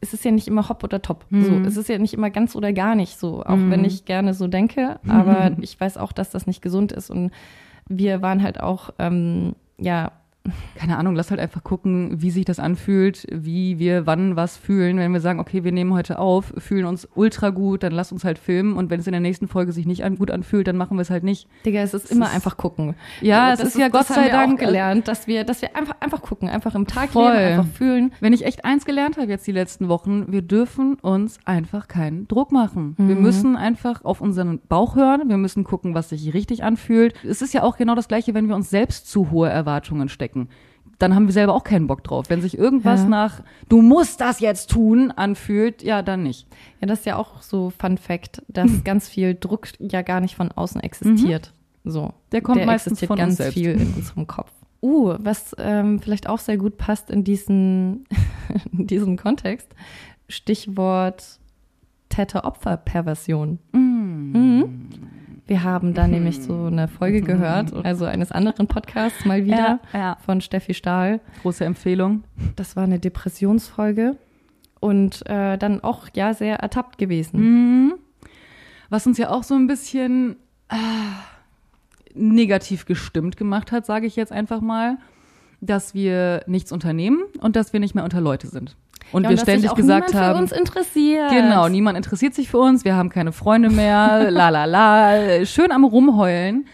Es ist ja nicht immer hopp oder top. Mhm. So, es ist ja nicht immer ganz oder gar nicht so, auch Mhm. wenn ich gerne so denke. Aber ich weiß auch, dass das nicht gesund ist. Und wir waren halt auch, ähm, ja, keine Ahnung, lass halt einfach gucken, wie sich das anfühlt, wie wir wann was fühlen. Wenn wir sagen, okay, wir nehmen heute auf, fühlen uns ultra gut, dann lass uns halt filmen. Und wenn es in der nächsten Folge sich nicht an, gut anfühlt, dann machen wir es halt nicht. Digga, es ist immer ist- einfach gucken. Ja, Das es ist ja Gott das sei wir Dank auch gelernt, dass wir, dass wir einfach, einfach gucken, einfach im Tag Voll. leben, einfach fühlen. Wenn ich echt eins gelernt habe jetzt die letzten Wochen, wir dürfen uns einfach keinen Druck machen. Wir Mhm. müssen einfach auf unseren Bauch hören. Wir müssen gucken, was sich richtig anfühlt. Es ist ja auch genau das Gleiche, wenn wir uns selbst zu hohe Erwartungen stecken. Dann haben wir selber auch keinen Bock drauf. Wenn sich irgendwas Ja. nach, du musst das jetzt tun, anfühlt, ja, dann nicht. Ja, das ist ja auch so Fun Fact, dass ganz viel Druck ja gar nicht von außen existiert. So. Mhm. Der kommt meistens existiert von ganz uns selbst. viel in unserem Kopf. Uh, was ähm, vielleicht auch sehr gut passt in diesen, in diesem Kontext. Stichwort Täter-Opfer-Perversion. Mhm. Wir haben da nämlich so eine Folge gehört, also eines anderen Podcasts mal wieder Ja, ja. von Steffi Stahl. Große Empfehlung. Das war eine Depressionsfolge und äh, dann auch ja sehr ertappt gewesen. Mhm. Was uns ja auch so ein bisschen ah, negativ gestimmt gemacht hat, sage ich jetzt einfach mal, dass wir nichts unternehmen und dass wir nicht mehr unter Leute sind. Und Ja, wir sich ständig auch gesagt niemand haben, für uns interessiert. genau, niemand interessiert sich für uns, wir haben keine Freunde mehr, la la la, schön am rumheulen.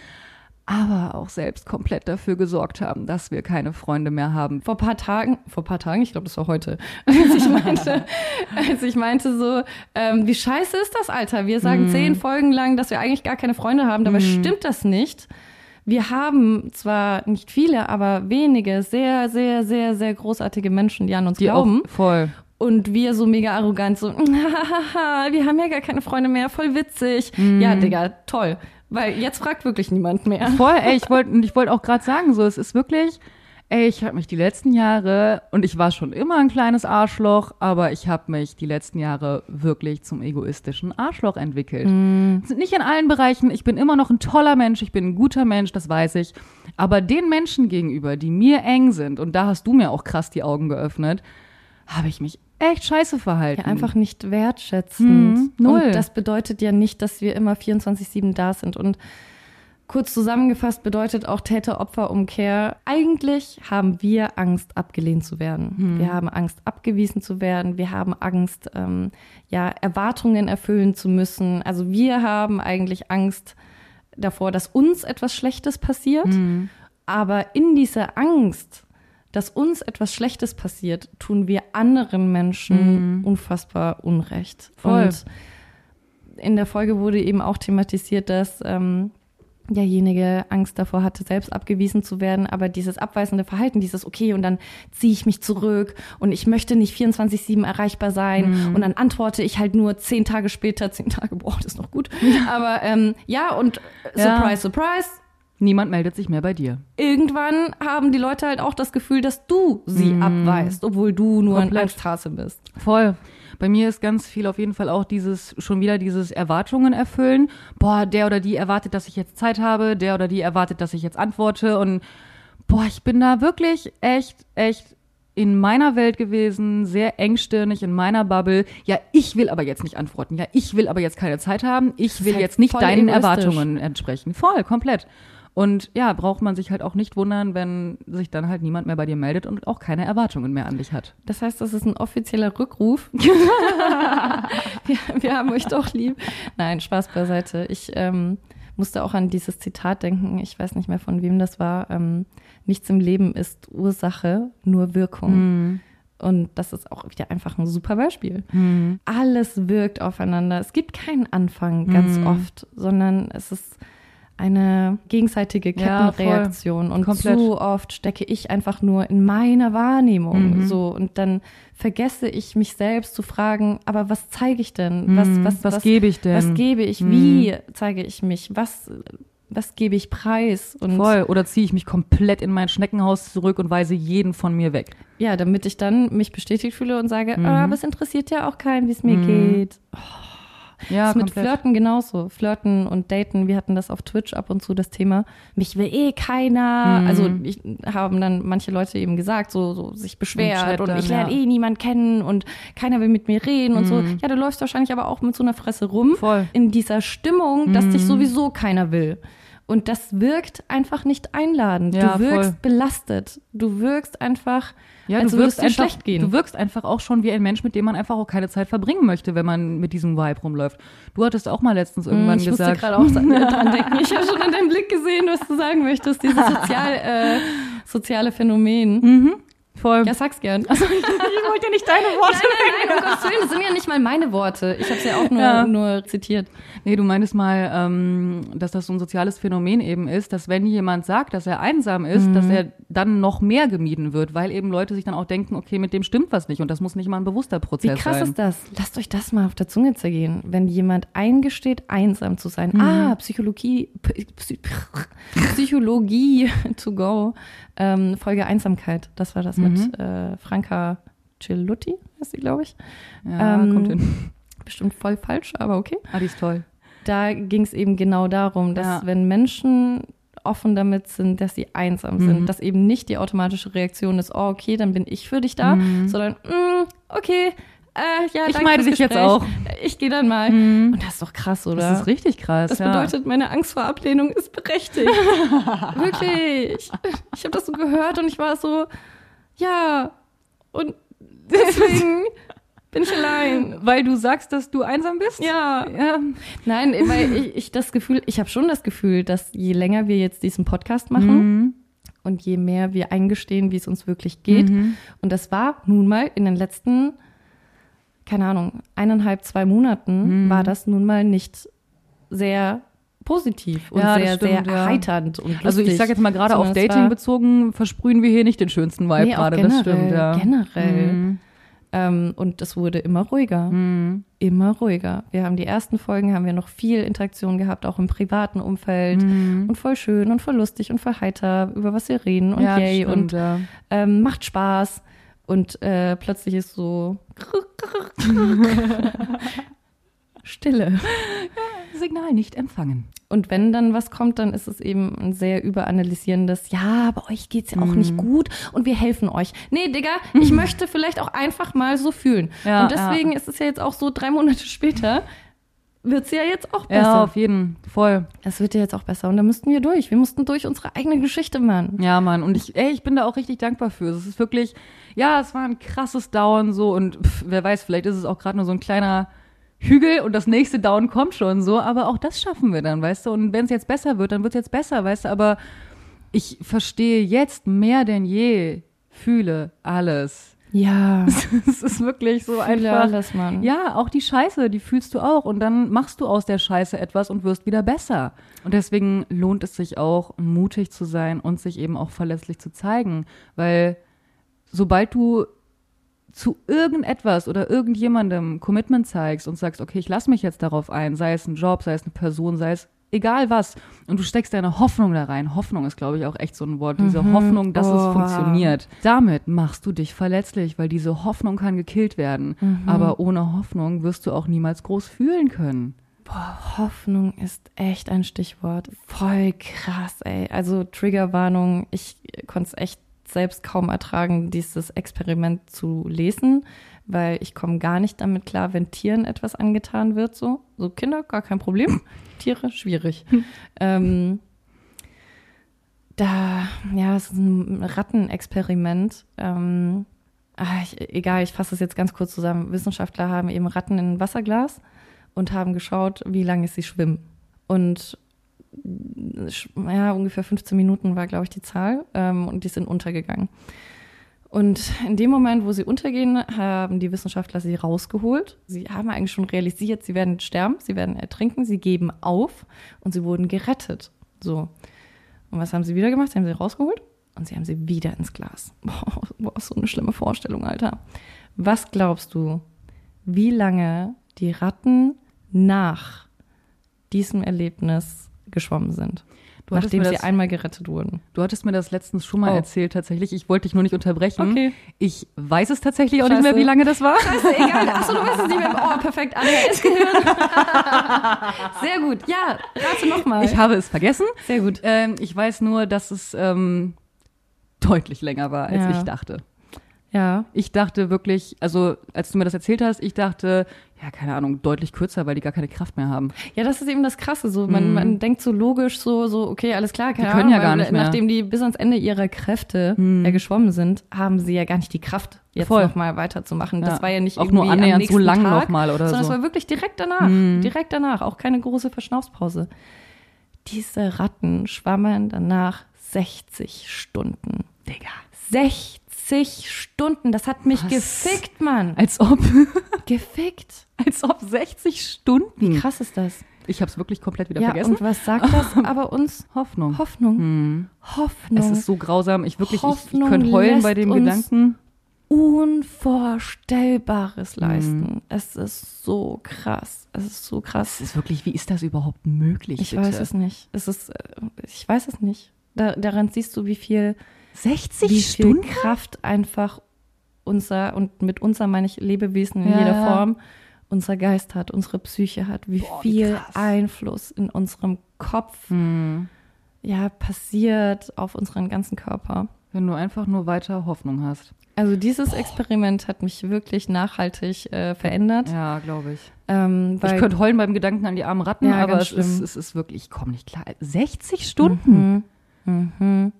aber auch selbst komplett dafür gesorgt haben, dass wir keine Freunde mehr haben. Vor paar Tagen, vor paar Tagen, ich glaube, das war heute, als ich meinte, als ich meinte so, ähm, wie scheiße ist das, Alter? Wir sagen Mhm. zehn Folgen lang, dass wir eigentlich gar keine Freunde haben, dabei stimmt das nicht. Wir haben zwar nicht viele, aber wenige sehr, sehr, sehr, sehr großartige Menschen, die an uns Die glauben. auch voll. Und wir so mega arrogant, so, wir haben ja gar keine Freunde mehr, voll witzig. Mhm. Ja, Digga, toll. Weil jetzt fragt wirklich niemand mehr. Voll, ey, ich wollte ich wollte auch gerade sagen, so, es ist wirklich, ey, ich habe mich die letzten Jahre, und ich war schon immer ein kleines Arschloch, aber ich habe mich die letzten Jahre wirklich zum egoistischen Arschloch entwickelt. Sind Nicht in allen Bereichen, ich bin immer noch ein toller Mensch, ich bin ein guter Mensch, das weiß ich. Aber den Menschen gegenüber, die mir eng sind, und da hast du mir auch krass die Augen geöffnet, habe ich mich echt scheiße verhalten. Ja, einfach nicht wertschätzend. Mhm, null. Und das bedeutet ja nicht, dass wir immer 24-7 da sind. Und kurz zusammengefasst bedeutet auch Täter-Opfer-Umkehr. Eigentlich haben wir Angst, abgelehnt zu werden. Mhm. Wir haben Angst, abgewiesen zu werden. Wir haben Angst, ähm, ja, Erwartungen erfüllen zu müssen. Also wir haben eigentlich Angst davor, dass uns etwas Schlechtes passiert. Mhm. Aber in dieser Angst, dass uns etwas Schlechtes passiert, tun wir anderen Menschen unfassbar Unrecht. Voll. Und in der Folge wurde eben auch thematisiert, dass ähm, derjenige Angst davor hatte, selbst abgewiesen zu werden, aber dieses abweisende Verhalten, dieses okay und dann ziehe ich mich zurück und ich möchte nicht 24/7 erreichbar sein Mhm. und dann antworte ich halt nur zehn Tage später, zehn Tage, boah, das ist noch gut, aber ähm, ja und Ja. surprise, surprise, Niemand meldet sich mehr bei dir. irgendwann haben die Leute halt auch das Gefühl, dass du sie abweist, obwohl du nur ein Komplett. Angsthase bist. Voll. Bei mir ist ganz viel auf jeden Fall auch dieses, schon wieder dieses Erwartungen erfüllen. Boah, der oder die erwartet, dass ich jetzt Zeit habe, der oder die erwartet, dass ich jetzt antworte und boah, ich bin da wirklich echt, echt in meiner Welt gewesen, sehr engstirnig in meiner Bubble. Ja, ich will aber jetzt nicht antworten. Ja, ich will aber jetzt keine Zeit haben. Ich will halt jetzt nicht deinen egoistisch. Erwartungen entsprechen. Voll, komplett. Und ja, braucht man sich halt auch nicht wundern, wenn sich dann halt niemand mehr bei dir meldet und auch keine Erwartungen mehr an dich hat. Das heißt, das ist ein offizieller Rückruf. wir, wir haben euch doch lieb. Nein, Spaß beiseite. Ich ähm, musste auch an dieses Zitat denken. Ich weiß nicht mehr, von wem das war. Ähm, Nichts im Leben ist Ursache, nur Wirkung. Und das ist auch wieder einfach ein super Beispiel. Alles wirkt aufeinander. Es gibt keinen Anfang ganz oft, sondern es ist eine gegenseitige Ja. Kettenreaktion. und Komplett. so oft stecke ich einfach nur in meiner Wahrnehmung. So, und dann vergesse ich mich selbst zu fragen, aber was zeige ich denn? Was, was, Was gebe ich denn? Was gebe ich? Wie zeige ich mich? Was, was gebe ich preis? Und Voll. Oder ziehe ich mich komplett in mein Schneckenhaus zurück und weise jeden von mir weg. ja, damit ich dann mich bestätigt fühle und sage, Mhm. ah, aber es interessiert ja auch keinen, wie es mir geht. Ja, das ist mit komplett. Flirten genauso. Flirten und Daten, wir hatten das auf Twitch ab und zu das Thema. Mich will eh Mhm. keiner. Also ich, haben dann manche Leute eben gesagt, so, so sich beschwert und, dann, ich lerne ja. eh niemand kennen und keiner will mit mir reden und so. Ja, du läufst wahrscheinlich aber auch mit so einer Fresse rum. Mhm. Voll. Mhm. In dieser Stimmung, dass dich sowieso keiner will. Und das wirkt einfach nicht einladend. Ja, du wirkst voll. belastet. Du wirkst einfach, Ja, als du wirkst einfach, schlecht gehen. du wirkst einfach auch schon wie ein Mensch, mit dem man einfach auch keine Zeit verbringen möchte, wenn man mit diesem Vibe rumläuft. Du hattest auch mal letztens irgendwann Hm, ich gesagt. gerade auch dran denken. Ich habe schon in deinem Blick gesehen, was du sagen möchtest, dieses sozial, äh, soziale Phänomen. Voll. Ja, sag's gern. ich wollte ja nicht deine Worte. Nein, nein, um Gottes Willen, das sind ja nicht mal meine Worte. Ich habe ja auch nur, Ja. nur zitiert. Nee, du meintest mal, ähm, dass das so ein soziales Phänomen eben ist, dass wenn jemand sagt, dass er einsam ist, Mhm. dass er dann noch mehr gemieden wird, weil eben Leute sich dann auch denken, okay, mit dem stimmt was nicht und das muss nicht mal ein bewusster Wie Prozess krass sein. ist das? Lasst euch das mal auf der Zunge zergehen. Wenn jemand eingesteht, einsam zu sein. Ah, Psychologie, Psychologie to go. Ähm, Folge Einsamkeit. Das war das mit äh, Franka Cellutti, heißt sie, glaube ich. Ja, Ähm, kommt hin. Bestimmt voll falsch, aber okay. Ah, die ist toll. da ging es eben genau darum, dass Ja. wenn Menschen offen damit sind, dass sie einsam Mhm. sind, dass eben nicht die automatische Reaktion ist, oh, okay, dann bin ich für dich da, sondern, mm, okay, äh, ja, Mhm. Ich meide fürs dich jetzt auch. Ich gehe dann mal. Und das ist doch krass, oder? Das ist richtig krass. Das ja. bedeutet, meine Angst vor Ablehnung ist berechtigt. Wirklich. Ich habe das so gehört und ich war so, ja. Und deswegen Bin ich allein. Weil du sagst, dass du einsam bist? Ja. ja. Nein, weil ich, ich das Gefühl, ich habe schon das Gefühl, dass je länger wir jetzt diesen Podcast machen Mhm. und je mehr wir eingestehen, wie es uns wirklich geht. Mhm. Und das war nun mal in den letzten, keine Ahnung, eineinhalb, zwei Monaten Mhm. war das nun mal nicht sehr positiv und Ja, sehr, stimmt, sehr ja. heiternd und lustig. Also ich sag jetzt mal gerade auf Dating bezogen, versprühen wir hier nicht den schönsten Vibe Nee, gerade, generell, das stimmt, ja. generell. Mhm. Ähm, und es wurde immer ruhiger. Mhm. Immer ruhiger. Wir haben die ersten Folgen, haben wir noch viel Interaktion gehabt, auch im privaten Umfeld. Mhm. Und voll schön und voll lustig und voll heiter, über was wir reden und ja, yay stimmt, und ja. ähm, macht Spaß. Und äh, plötzlich ist so Stille. Signal nicht empfangen. Und wenn dann was kommt, dann ist es eben ein sehr überanalysierendes, ja, bei euch geht's ja auch Mhm. nicht gut und wir helfen euch. Nee, Digga, ich möchte vielleicht auch einfach mal so fühlen. Ja, und deswegen ist es ja jetzt auch so, drei Monate später wird's ja jetzt auch besser. Ja, auf jeden voll. Es wird ja jetzt auch besser und da müssten wir durch. Wir mussten durch unsere eigene Geschichte, Mann. Ja, Mann. Und ich, ey, ich bin da auch richtig dankbar für. Es ist wirklich, ja, es war ein krasses Down so und pff, wer weiß, vielleicht ist es auch gerade nur so ein kleiner Hügel und das nächste Down kommt schon so, aber auch das schaffen wir dann, weißt du? Und wenn es jetzt besser wird, dann wird es jetzt besser, weißt du? Aber ich verstehe jetzt mehr denn je, fühle alles. Ja, Es ist wirklich so einfach. alles, Mann. Ja, auch die Scheiße, die fühlst du auch. Und dann machst du aus der Scheiße etwas und wirst wieder besser. Und deswegen lohnt es sich auch, mutig zu sein und sich eben auch verletzlich zu zeigen. Weil sobald du zu irgendetwas oder irgendjemandem Commitment zeigst und sagst, okay, ich lasse mich jetzt darauf ein, sei es ein Job, sei es eine Person, sei es egal was, und du steckst deine Hoffnung da rein. Hoffnung ist, glaube ich, auch echt so ein Wort. Diese Hoffnung, dass es Oha. funktioniert. Damit machst du dich verletzlich, weil diese Hoffnung kann gekillt werden. Aber ohne Hoffnung wirst du auch niemals groß fühlen können. Boah, Hoffnung ist echt ein Stichwort. Voll krass, ey. Also Triggerwarnung, ich konnte es echt selbst kaum ertragen, dieses Experiment zu lesen, weil ich komme gar nicht damit klar, wenn Tieren etwas angetan wird, so. So Kinder, gar kein Problem. Tiere, schwierig. ähm, da, ja, es ist ein Rattenexperiment. Ähm, ah, ich, egal, ich fasse es jetzt ganz kurz zusammen. Wissenschaftler haben eben Ratten in ein Wasserglas und haben geschaut, wie lange sie schwimmen. Und ja, ungefähr 15 Minuten war, glaube ich, die Zahl. Ähm, und die sind untergegangen. Und in dem Moment, wo sie untergehen, haben die Wissenschaftler sie rausgeholt. Sie haben eigentlich schon realisiert, sie werden sterben, sie werden ertrinken, sie geben auf und sie wurden gerettet. So. Und was haben sie wieder gemacht? Sie haben sie rausgeholt und sie haben sie wieder ins Glas. Boah, so eine schlimme Vorstellung, Alter. Was glaubst du, wie lange die Ratten nach diesem Erlebnis geschwommen sind? Du nachdem sie das- einmal gerettet wurden. Du hattest mir das letztens schon mal Oh. erzählt, tatsächlich. Ich wollte dich nur nicht unterbrechen. Okay. Ich weiß es tatsächlich auch nicht mehr, wie lange das war. Scheiße, egal. Achso, du weißt es nicht mehr. Oh, perfekt. ADHS-Gehirn. Sehr gut. Ja, rate nochmal. Ich habe es vergessen. Sehr gut. Ähm, ich weiß nur, dass es ähm, deutlich länger war, als Ja. ich dachte. Ja. Ich dachte wirklich, also als du mir das erzählt hast, ich dachte, ja, keine Ahnung, deutlich kürzer, weil die gar keine Kraft mehr haben. Ja, das ist eben das Krasse. So, man, man denkt so logisch, so, so, okay, alles klar, keine. Die können Ahnung, ja gar nicht mehr. Nachdem die bis ans Ende ihrer Kräfte ja geschwommen sind, haben sie ja gar nicht die Kraft, jetzt nochmal weiterzumachen. Das Ja. war ja nicht Auch nur annähernd so lang nochmal oder sondern so. Mhm. es war wirklich direkt danach. Direkt danach. Auch keine große Verschnaufspause. Diese Ratten schwammen danach 60 Stunden. Digga. 60 Stunden, das hat mich Was? gefickt, Mann. Als ob, Gefickt. als ob 60 Stunden. Wie krass ist das? Ich habe es wirklich komplett wieder Ja, vergessen. und was sagt das aber uns? Hoffnung. Hoffnung. Hm. Hoffnung. Es ist so grausam. Ich wirklich, ich, ich Hoffnung könnte heulen bei dem Gedanken. Unvorstellbares Hm. leisten. Es ist so krass. Es ist so Es krass. ist wirklich, wie ist das überhaupt möglich? Ich bitte? weiß es nicht. Es ist, äh, ich weiß es nicht. Da, daran siehst du, wie viel, 60 wie viel Stunden? Kraft einfach unser, und mit unser meine ich Lebewesen in Ja, jeder ja. Form, unser Geist hat, unsere Psyche hat, wie Boah, viel krass. Einfluss in unserem Kopf Hm. ja passiert auf unseren ganzen Körper. Wenn du einfach nur weiter Hoffnung hast. Also dieses Experiment hat mich wirklich nachhaltig äh, verändert. Ja, glaube ich. Ähm, ich könnte heulen beim Gedanken an die armen Ratten, Ja, aber es ist, es ist wirklich, ich komme nicht klar. 60 Stunden? Mhm. Mhm.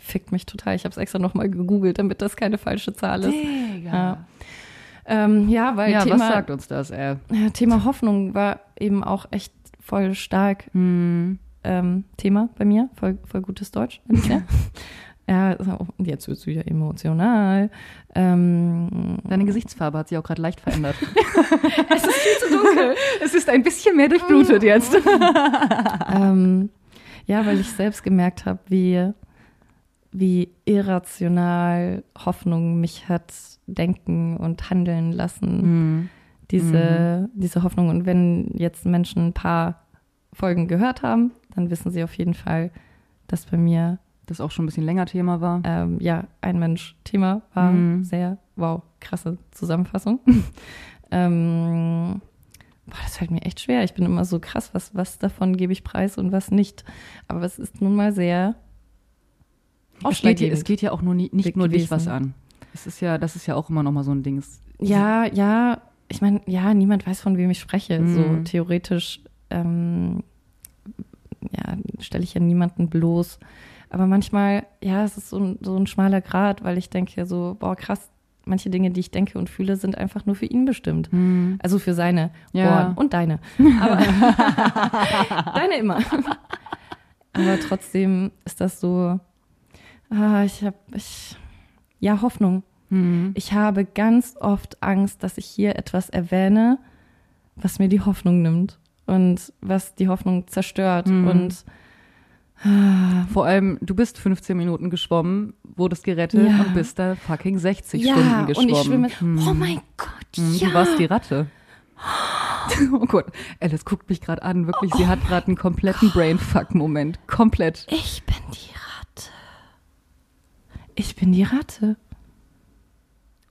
Fickt mich total. Ich habe es extra nochmal gegoogelt, damit das keine falsche Zahl ist. Digga. Ja. Ähm, ja, weil Ja, Thema, was sagt uns das, ey? ja, Thema Hoffnung war eben auch echt voll stark Hm. ähm, Thema bei mir. Voll, voll gutes Deutsch. Ja, ja jetzt wird es wieder emotional. Ähm, Deine Gesichtsfarbe hat sich auch gerade leicht verändert. es ist viel zu dunkel. es ist ein bisschen mehr durchblutet jetzt. ähm, ja, weil ich selbst gemerkt habe, wie, wie irrational Hoffnung mich hat denken und handeln lassen. Hm. Diese, diese Hoffnung. Und wenn jetzt Menschen ein paar Folgen gehört haben, dann wissen sie auf jeden Fall, dass bei mir Das auch schon ein bisschen länger Thema war. ähm, ja ein Mensch Thema war. Mhm. Sehr, wow, krasse Zusammenfassung. ähm, boah, das fällt mir echt schwer. Ich bin immer so krass, was, was davon gebe ich preis und was nicht. Aber es ist nun mal sehr Es geht, ja- es geht ja auch nur nicht Weg nur dich gewesen. was an. Es ist ja, das ist ja auch immer noch mal so ein Ding. Ja, ja, ich meine, ja, niemand weiß, von wem ich spreche. Mhm. So theoretisch, ähm, ja, stelle ich ja niemanden bloß. Aber manchmal, ja, es ist so ein, so ein schmaler Grad, weil ich denke so, boah, krass, manche Dinge, die ich denke und fühle, sind einfach nur für ihn bestimmt. Hm. Also für seine Ja. Ohren und deine. Aber deine immer. Aber trotzdem ist das so, ah, ich habe, ich, ja, Hoffnung. Hm. Ich habe ganz oft Angst, dass ich hier etwas erwähne, was mir die Hoffnung nimmt und was die Hoffnung zerstört. Mhm. Und Vor allem, du bist 15 Minuten geschwommen, wurdest gerettet Ja. und bist da fucking 60 ja, Stunden und geschwommen. ich schwimme. Hm. Oh mein Gott, Hm, ja. Du warst die Ratte. Oh Gott, Alice guckt mich gerade an, wirklich. Sie hat gerade einen kompletten Brainfuck-Moment. Komplett. Ich. Ich bin die Ratte.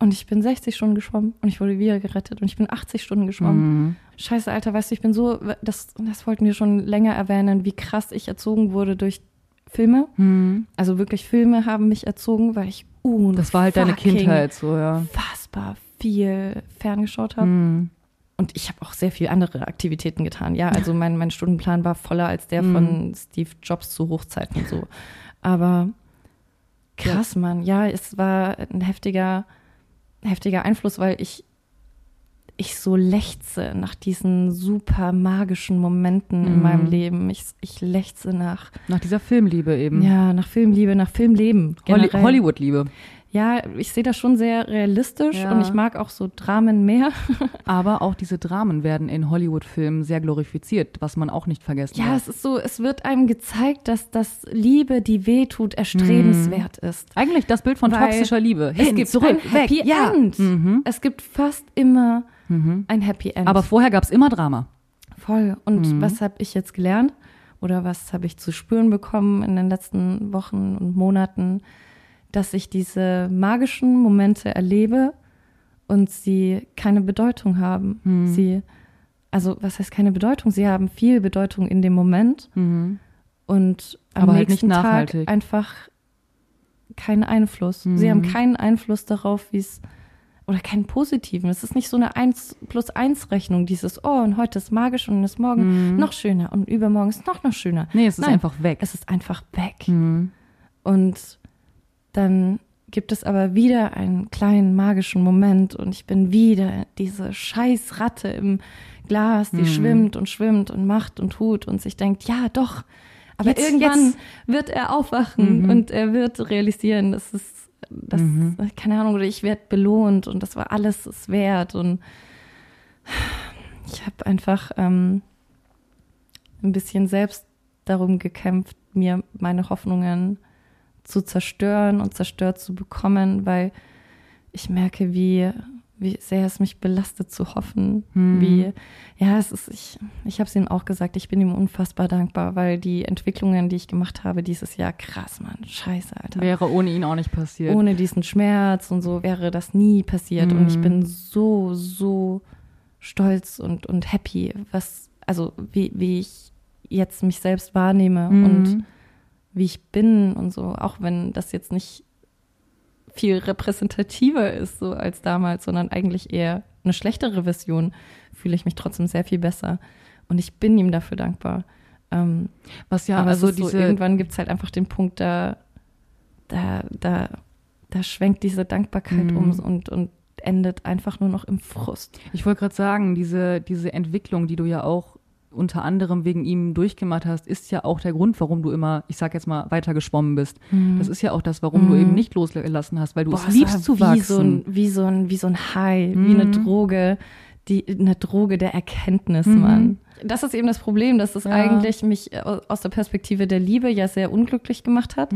Und ich bin 60 Stunden geschwommen und ich wurde wieder gerettet und ich bin 80 Stunden geschwommen. Mhm. Scheiße, Alter, weißt du, ich bin so, das, das wollten wir schon länger erwähnen, wie krass ich erzogen wurde durch Filme. Mhm. Also wirklich Filme haben mich erzogen, weil ich un Das war halt deine Kindheit, so, ja. Unfassbar viel ferngeschaut habe. Mhm. Und ich habe auch sehr viel andere Aktivitäten getan. Ja, also mein, mein Stundenplan war voller als der Mhm. von Steve Jobs zu Hochzeiten und so. Aber krass, Mann. Ja, es war ein heftiger, heftiger Einfluss, weil ich, ich so lechze nach diesen super magischen Momenten in Mhm. meinem Leben. Ich, ich lechze nach, Nach dieser Filmliebe eben. ja, nach Filmliebe, nach Filmleben. Generell. Hollywood-Liebe. Ja, ich sehe das schon sehr realistisch Ja. und ich mag auch so Dramen mehr. Aber auch diese Dramen werden in Hollywood-Filmen sehr glorifiziert, was man auch nicht vergessen Ja, darf. es ist so, es wird einem gezeigt, dass das Liebe, die weh tut, erstrebenswert ist. Eigentlich das Bild von Weil toxischer Liebe. Es Hin, gibt zurück, ein Happy weg. Ja. End. Mhm. Es gibt fast immer Mhm. ein Happy End. Aber vorher gab es immer Drama. voll. Und Mhm. was habe ich jetzt gelernt? Oder was habe ich zu spüren bekommen in den letzten Wochen und Monaten? Dass ich diese magischen Momente erlebe und sie keine Bedeutung haben. Mhm. Sie, also was heißt keine Bedeutung? Sie haben viel Bedeutung in dem Moment Mhm. und am Aber halt nächsten Tag nachhaltig. einfach keinen Einfluss. Sie Mhm. haben keinen Einfluss darauf, wie es oder keinen positiven. Es ist nicht so eine 1 plus 1 Rechnung, dieses, oh, und heute ist magisch und ist morgen Mhm. noch schöner und übermorgen ist noch, noch schöner. Nee, es ist Nein, einfach weg. Es ist einfach weg. Mhm. Und dann gibt es aber wieder einen kleinen magischen Moment und ich bin wieder diese scheiß Ratte im Glas, die Mhm. schwimmt und schwimmt und macht und tut und sich denkt, ja doch, aber Jetzt- irgendwann jetzt. wird er aufwachen Mhm. und er wird realisieren, dass es, das, Mhm. keine Ahnung, oder ich werde belohnt und das war alles es wert und ich habe einfach ähm, ein bisschen selbst darum gekämpft, mir meine Hoffnungen zu zerstören und zerstört zu bekommen, weil ich merke, wie, wie sehr es mich belastet zu hoffen. Hm. Wie, ja, es ist, ich, ich habe es ihm auch gesagt, ich bin ihm unfassbar dankbar, weil die Entwicklungen, die ich gemacht habe dieses Jahr, krass, Mann, scheiße, Alter. Wäre ohne ihn auch nicht passiert. Ohne diesen Schmerz und so wäre das nie passiert. Und ich Mhm. bin so, so stolz und, und happy, was, also wie, wie ich jetzt mich selbst wahrnehme Mhm. und wie ich bin und so, auch wenn das jetzt nicht viel repräsentativer ist so als damals, sondern eigentlich eher eine schlechtere Version, fühle ich mich trotzdem sehr viel besser. Und ich bin ihm dafür dankbar. Ähm, Was ja, aber also ist diese. so, irgendwann gibt es halt einfach den Punkt, da, da, da, da schwenkt diese Dankbarkeit Mhm. um und, und endet einfach nur noch im Frust. Ich wollte gerade sagen, diese, diese Entwicklung, die du ja auch unter anderem wegen ihm durchgemacht hast, ist ja auch der Grund, warum du immer, ich sag jetzt mal, weiter geschwommen bist. Das ist ja auch das, warum du eben nicht losgelassen hast, weil du Mhm. Boah, es liebst zu wie wachsen. So ein, wie, so ein, wie so ein High, wie eine Droge, die, eine Droge der Erkenntnis, Mann. Das ist eben das Problem, dass es Ja. eigentlich mich äh, aus der Perspektive der Liebe ja sehr unglücklich gemacht hat.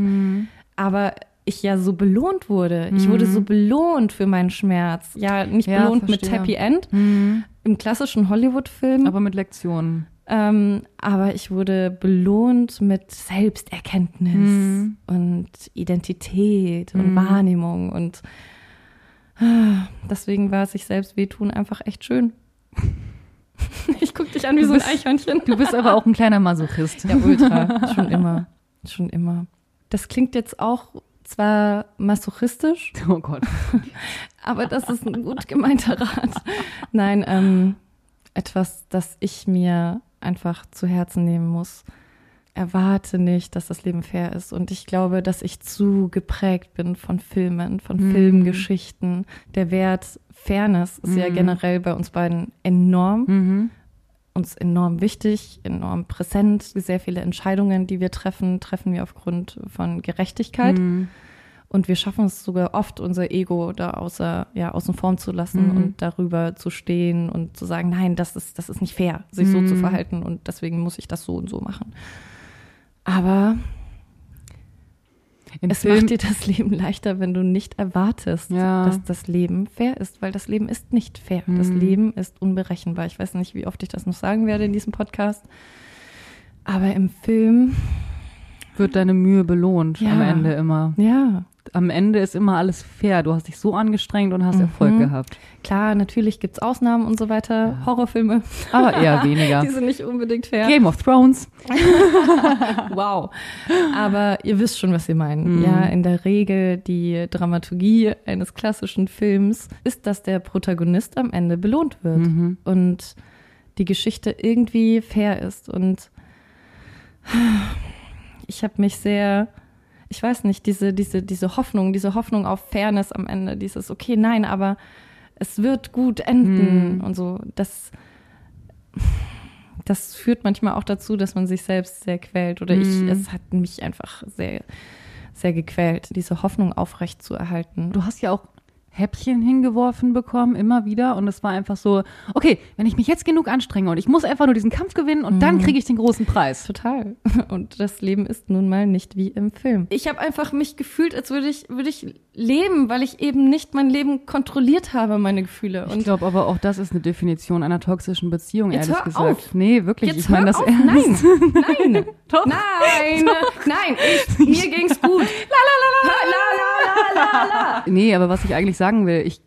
Aber ich ja so belohnt wurde. Ich wurde so belohnt für meinen Schmerz. Ja, nicht Ja, belohnt mit verstehe. Happy End im klassischen Hollywood-Film. aber mit Lektionen. Ähm, aber ich wurde belohnt mit Selbsterkenntnis Mhm. und Identität und Wahrnehmung und ah, deswegen war sich selbst wehtun einfach echt schön. Ich guck dich an wie Du so ein bist- Eichhörnchen. Du bist aber auch ein kleiner Masochist. Ja, ultra. schon immer. Schon immer. Das klingt jetzt auch zwar masochistisch, Oh Gott. aber das ist ein gut gemeinter Rat. Nein, ähm, etwas, das ich mir einfach zu Herzen nehmen muss. Erwarte nicht, dass das Leben fair ist. Und ich glaube, dass ich zu geprägt bin von Filmen, von Mhm. Filmgeschichten. Der Wert Fairness ist ja Mhm. generell bei uns beiden enorm Mhm. Uns enorm wichtig, enorm präsent. Sehr viele Entscheidungen, die wir treffen, treffen wir aufgrund von Gerechtigkeit. Mhm. Und wir schaffen es sogar oft, unser Ego da außer, ja, außen vorn zu lassen Mhm. und darüber zu stehen und zu sagen, nein, das ist, das ist nicht fair, sich so zu Mhm. verhalten und deswegen muss ich das so und so machen. Aber In es Film- macht dir das Leben leichter, wenn du nicht erwartest, Ja. dass das Leben fair ist, weil das Leben ist nicht fair. Das Mhm. Leben ist unberechenbar. Ich weiß nicht, wie oft ich das noch sagen werde in diesem Podcast. Aber im Film, wird deine Mühe belohnt Ja. am Ende immer. ja, Am Ende ist immer alles fair. Du hast dich so angestrengt und hast Erfolg Mhm. gehabt. klar, natürlich gibt's Ausnahmen und so weiter. Horrorfilme, Aber eher weniger. die sind nicht unbedingt fair. Game of Thrones. Wow. Aber ihr wisst schon, was wir meinen. Mhm. Ja, in der Regel die Dramaturgie eines klassischen Films ist, dass der Protagonist am Ende belohnt wird Mhm. und die Geschichte irgendwie fair ist. Und ich habe mich sehr, ich weiß nicht, diese, diese, diese Hoffnung, diese Hoffnung auf Fairness am Ende, dieses, okay, nein, aber es wird gut enden Mhm. und so, das, das führt manchmal auch dazu, dass man sich selbst sehr quält. Oder ich, Mhm. es hat mich einfach sehr, sehr gequält, diese Hoffnung aufrecht zu erhalten. Du hast ja auch Häppchen hingeworfen bekommen, immer wieder. Und es war einfach so, okay, wenn ich mich jetzt genug anstrenge und ich muss einfach nur diesen Kampf gewinnen und dann kriege ich den großen Preis. Total. Und das Leben ist nun mal nicht wie im Film. Ich habe einfach mich gefühlt, als würde ich, würde ich leben, weil ich eben nicht mein Leben kontrolliert habe, meine Gefühle. Ich Und glaube aber auch, das ist eine Definition einer toxischen Beziehung, Jetzt ehrlich hör gesagt. auf. Nee, wirklich. jetzt ich meine das auf. ernst. Nein, nein, Doch. nein, nein, ich, mir ging's gut. La la la la la la la la. Nee, aber was ich eigentlich sagen will, ich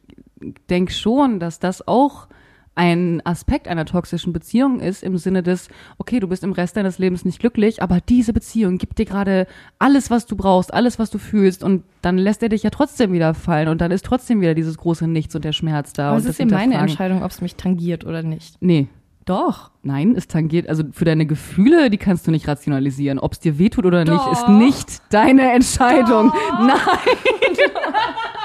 denke schon, dass das auch ein Aspekt einer toxischen Beziehung ist, im Sinne des, okay, du bist im Rest deines Lebens nicht glücklich, aber diese Beziehung gibt dir gerade alles, was du brauchst, alles, was du fühlst und dann lässt er dich ja trotzdem wieder fallen und dann ist trotzdem wieder dieses große Nichts und der Schmerz da. Aber und es ist ja meine. Entscheidung, ob es mich tangiert oder nicht. Nee, Doch. nein, es tangiert, also für deine Gefühle, die kannst du nicht rationalisieren. Ob es dir wehtut oder nicht, ist Doch. nicht deine Entscheidung. Nein.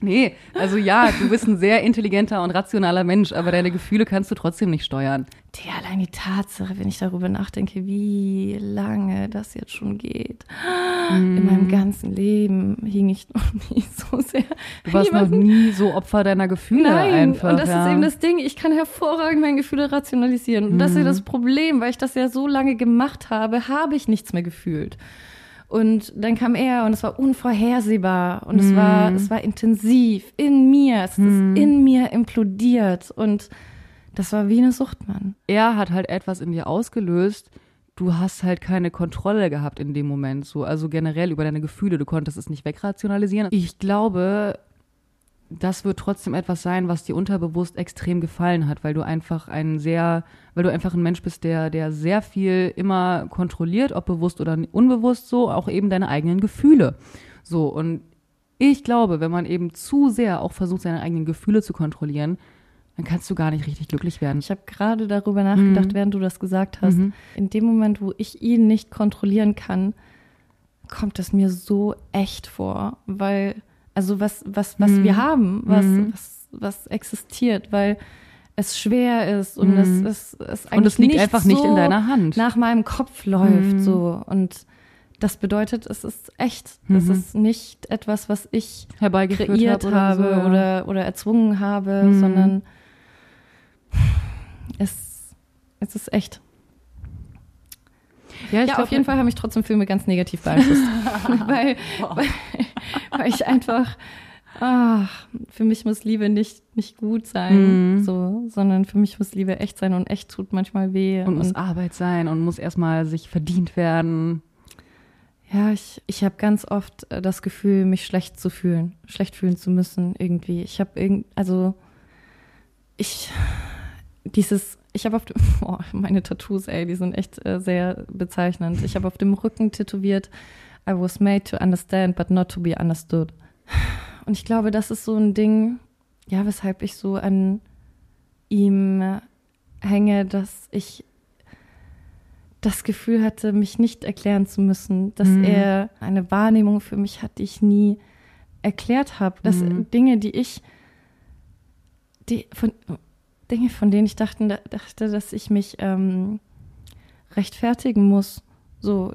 Nee, also ja, du bist ein sehr intelligenter und rationaler Mensch, aber deine Gefühle kannst du trotzdem nicht steuern. Die allein die Tatsache, wenn ich darüber nachdenke, wie lange das jetzt schon geht. In meinem ganzen Leben hing ich noch nie so sehr. Du warst noch jemanden- nie so Opfer deiner Gefühle Nein, einfach. und das ja. ist eben das Ding. Ich kann hervorragend meine Gefühle rationalisieren. Und das ist ja Mhm. das Problem, weil ich das ja so lange gemacht habe, habe ich nichts mehr gefühlt. Und dann kam er und es war unvorhersehbar und es war, Mhm. es war intensiv in mir, es ist in mir implodiert und das war wie eine Sucht, Mann. er hat halt etwas in dir ausgelöst. Du hast halt keine Kontrolle gehabt in dem Moment, so also generell über deine Gefühle. Du konntest es nicht wegrationalisieren. Ich glaube, das wird trotzdem etwas sein, was dir unterbewusst extrem gefallen hat, weil du einfach ein sehr, weil du einfach ein Mensch bist, der, der sehr viel immer kontrolliert, ob bewusst oder unbewusst so, auch eben deine eigenen Gefühle. So und ich glaube, wenn man eben zu sehr auch versucht, seine eigenen Gefühle zu kontrollieren, dann kannst du gar nicht richtig glücklich werden. Ich habe gerade darüber nachgedacht, während du das gesagt hast. Mhm. In dem Moment, wo ich ihn nicht kontrollieren kann, kommt es mir so echt vor, weil Also was, was, was Mhm. wir haben, was, Mhm. was, was existiert, weil es schwer ist und es, Mhm. es, es Und es liegt nicht einfach nicht so in deiner Hand. nach meinem Kopf läuft Mhm. so und das bedeutet, es ist echt. Es Mhm. ist nicht etwas, was ich herbeigeführt kreiert hab habe oder, so, ja. oder, oder erzwungen habe, Mhm. sondern es, es ist echt. Ja, ich ja, auf jeden Fall haben mich trotzdem Filme ganz negativ beeinflusst. weil, Wow. weil, weil ich einfach, ah, für mich muss Liebe nicht, nicht gut sein, Mhm. so, sondern für mich muss Liebe echt sein und echt tut manchmal weh. Und muss Arbeit sein und muss erstmal sich verdient werden. Ja, ich, ich habe ganz oft äh, das Gefühl, mich schlecht zu fühlen, schlecht fühlen zu müssen irgendwie. Ich habe irgend, also ich dieses, ich habe auf dem, oh, meine Tattoos, ey, die sind echt äh, sehr bezeichnend. Ich habe auf dem Rücken tätowiert, I was made to understand, but not to be understood. Und ich glaube, das ist so ein Ding, ja, weshalb ich so an ihm hänge, dass ich das Gefühl hatte, mich nicht erklären zu müssen, dass Mhm. er eine Wahrnehmung für mich hat, die ich nie erklärt habe. Dass Mhm. Dinge, die ich, die von Dinge, von denen ich dachte, dachte, dass ich mich ähm, rechtfertigen muss, so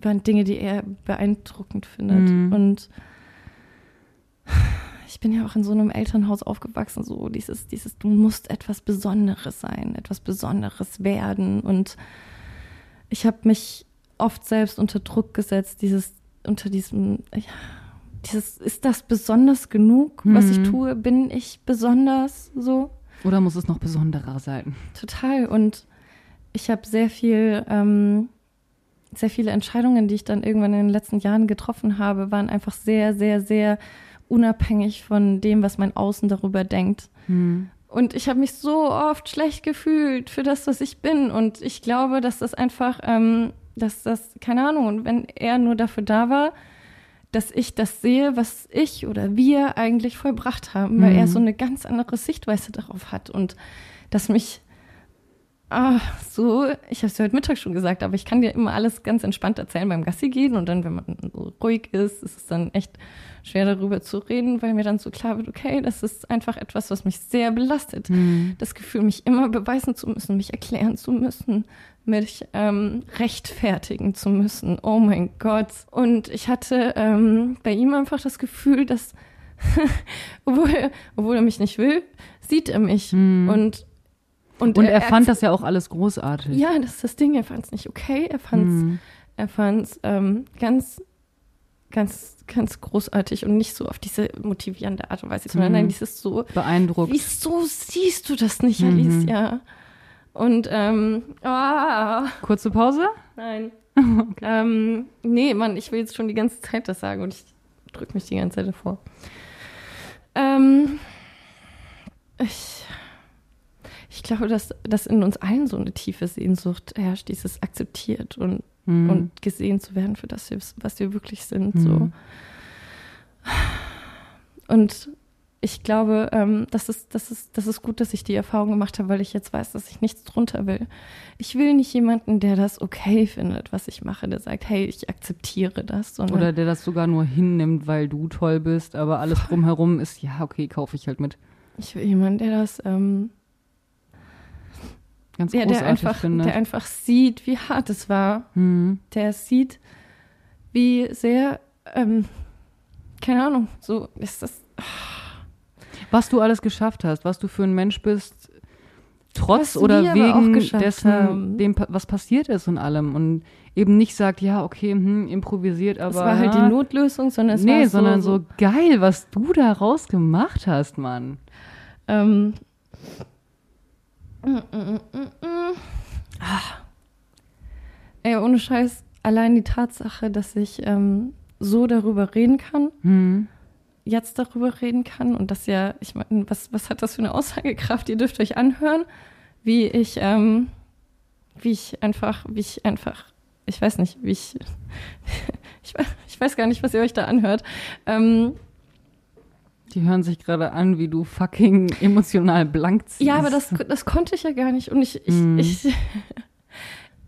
waren Dinge, die er beeindruckend findet. Mhm. Und ich bin ja auch in so einem Elternhaus aufgewachsen, so dieses, dieses, du musst etwas Besonderes sein, etwas Besonderes werden. Und ich habe mich oft selbst unter Druck gesetzt, dieses, unter diesem, ja, dieses, ist das besonders genug, was ich Mhm. tue? Bin ich besonders so? Oder muss es noch besonderer sein? Total. Und ich habe sehr viel, ähm, sehr viele Entscheidungen, die ich dann irgendwann in den letzten Jahren getroffen habe, waren einfach sehr, sehr, sehr unabhängig von dem, was mein Außen darüber denkt. Hm. Und ich habe mich so oft schlecht gefühlt für das, was ich bin. Und ich glaube, dass das einfach, ähm, dass das, keine Ahnung, und wenn er nur dafür da war, dass ich das sehe, was ich oder wir eigentlich vollbracht haben, weil Mhm. er so eine ganz andere Sichtweise darauf hat und dass mich ah, so, ich habe es ja heute Mittag schon gesagt, aber ich kann dir immer alles ganz entspannt erzählen beim Gassi gehen und dann, wenn man so ruhig ist, ist es dann echt schwer darüber zu reden, weil mir dann so klar wird, okay, das ist einfach etwas, was mich sehr belastet. Hm. Das Gefühl, mich immer beweisen zu müssen, mich erklären zu müssen, mich ähm, rechtfertigen zu müssen. Oh mein Gott. Und ich hatte ähm, bei ihm einfach das Gefühl, dass, obwohl, er, obwohl er mich nicht will, sieht er mich. Hm. Und, und, Und er fand das ja auch alles großartig. Ja, das ist das Ding. Er fand es nicht okay. Er fand es Hm. er fand's, ähm, ganz, ganz, ganz großartig und nicht so auf diese motivierende Art und Weise, sondern Mhm. nein, dieses so, Beeindruckt. wieso siehst du das nicht, Mhm. Und, ähm, ah, Kurze Pause? nein. ähm, nee, Mann, ich will jetzt schon die ganze Zeit das sagen und ich drücke mich die ganze Zeit davor. Ähm, ich, ich glaube, dass, dass in uns allen so eine tiefe Sehnsucht herrscht, dieses akzeptiert und, Hm. und gesehen zu werden für das, was wir wirklich sind. So. Hm. Und ich glaube, ähm, das, ist, das, ist, das ist gut, dass ich die Erfahrung gemacht habe, weil ich jetzt weiß, dass ich nichts drunter will. Ich will nicht jemanden, der das okay findet, was ich mache, der sagt, hey, ich akzeptiere das. Oder der das sogar nur hinnimmt, weil du toll bist, aber alles drumherum ist, ja, okay, kaufe ich halt mit. ich will jemanden, der das, ähm, Ganz großartig der, einfach, findet. der einfach sieht, wie hart es war. Hm. Der sieht, wie sehr, ähm, keine Ahnung, so ist das. Was du alles geschafft hast, was du für ein Mensch bist, trotz Was oder wegen dessen, haben. dem, was passiert ist und allem. Und eben nicht sagt, ja, okay, hm, improvisiert, aber. Es war halt die Notlösung, sondern es nee, war sondern so, geil, was du daraus gemacht hast, Mann. Ähm, mm, mm, mm. Ey, ohne Scheiß, allein die Tatsache, dass ich ähm, so darüber reden kann, Hm. Jetzt darüber reden kann und das ja, ich meine, was, was hat das für eine Aussagekraft? Ihr dürft euch anhören, wie ich, ähm, wie ich einfach, wie ich einfach, ich weiß nicht, wie ich, ich, ich weiß gar nicht, was ihr euch da anhört. Ähm, Die hören sich gerade an, wie du fucking emotional blank ziehst. Ja, aber das, das konnte ich ja gar nicht. Und ich, ich, Mhm. ich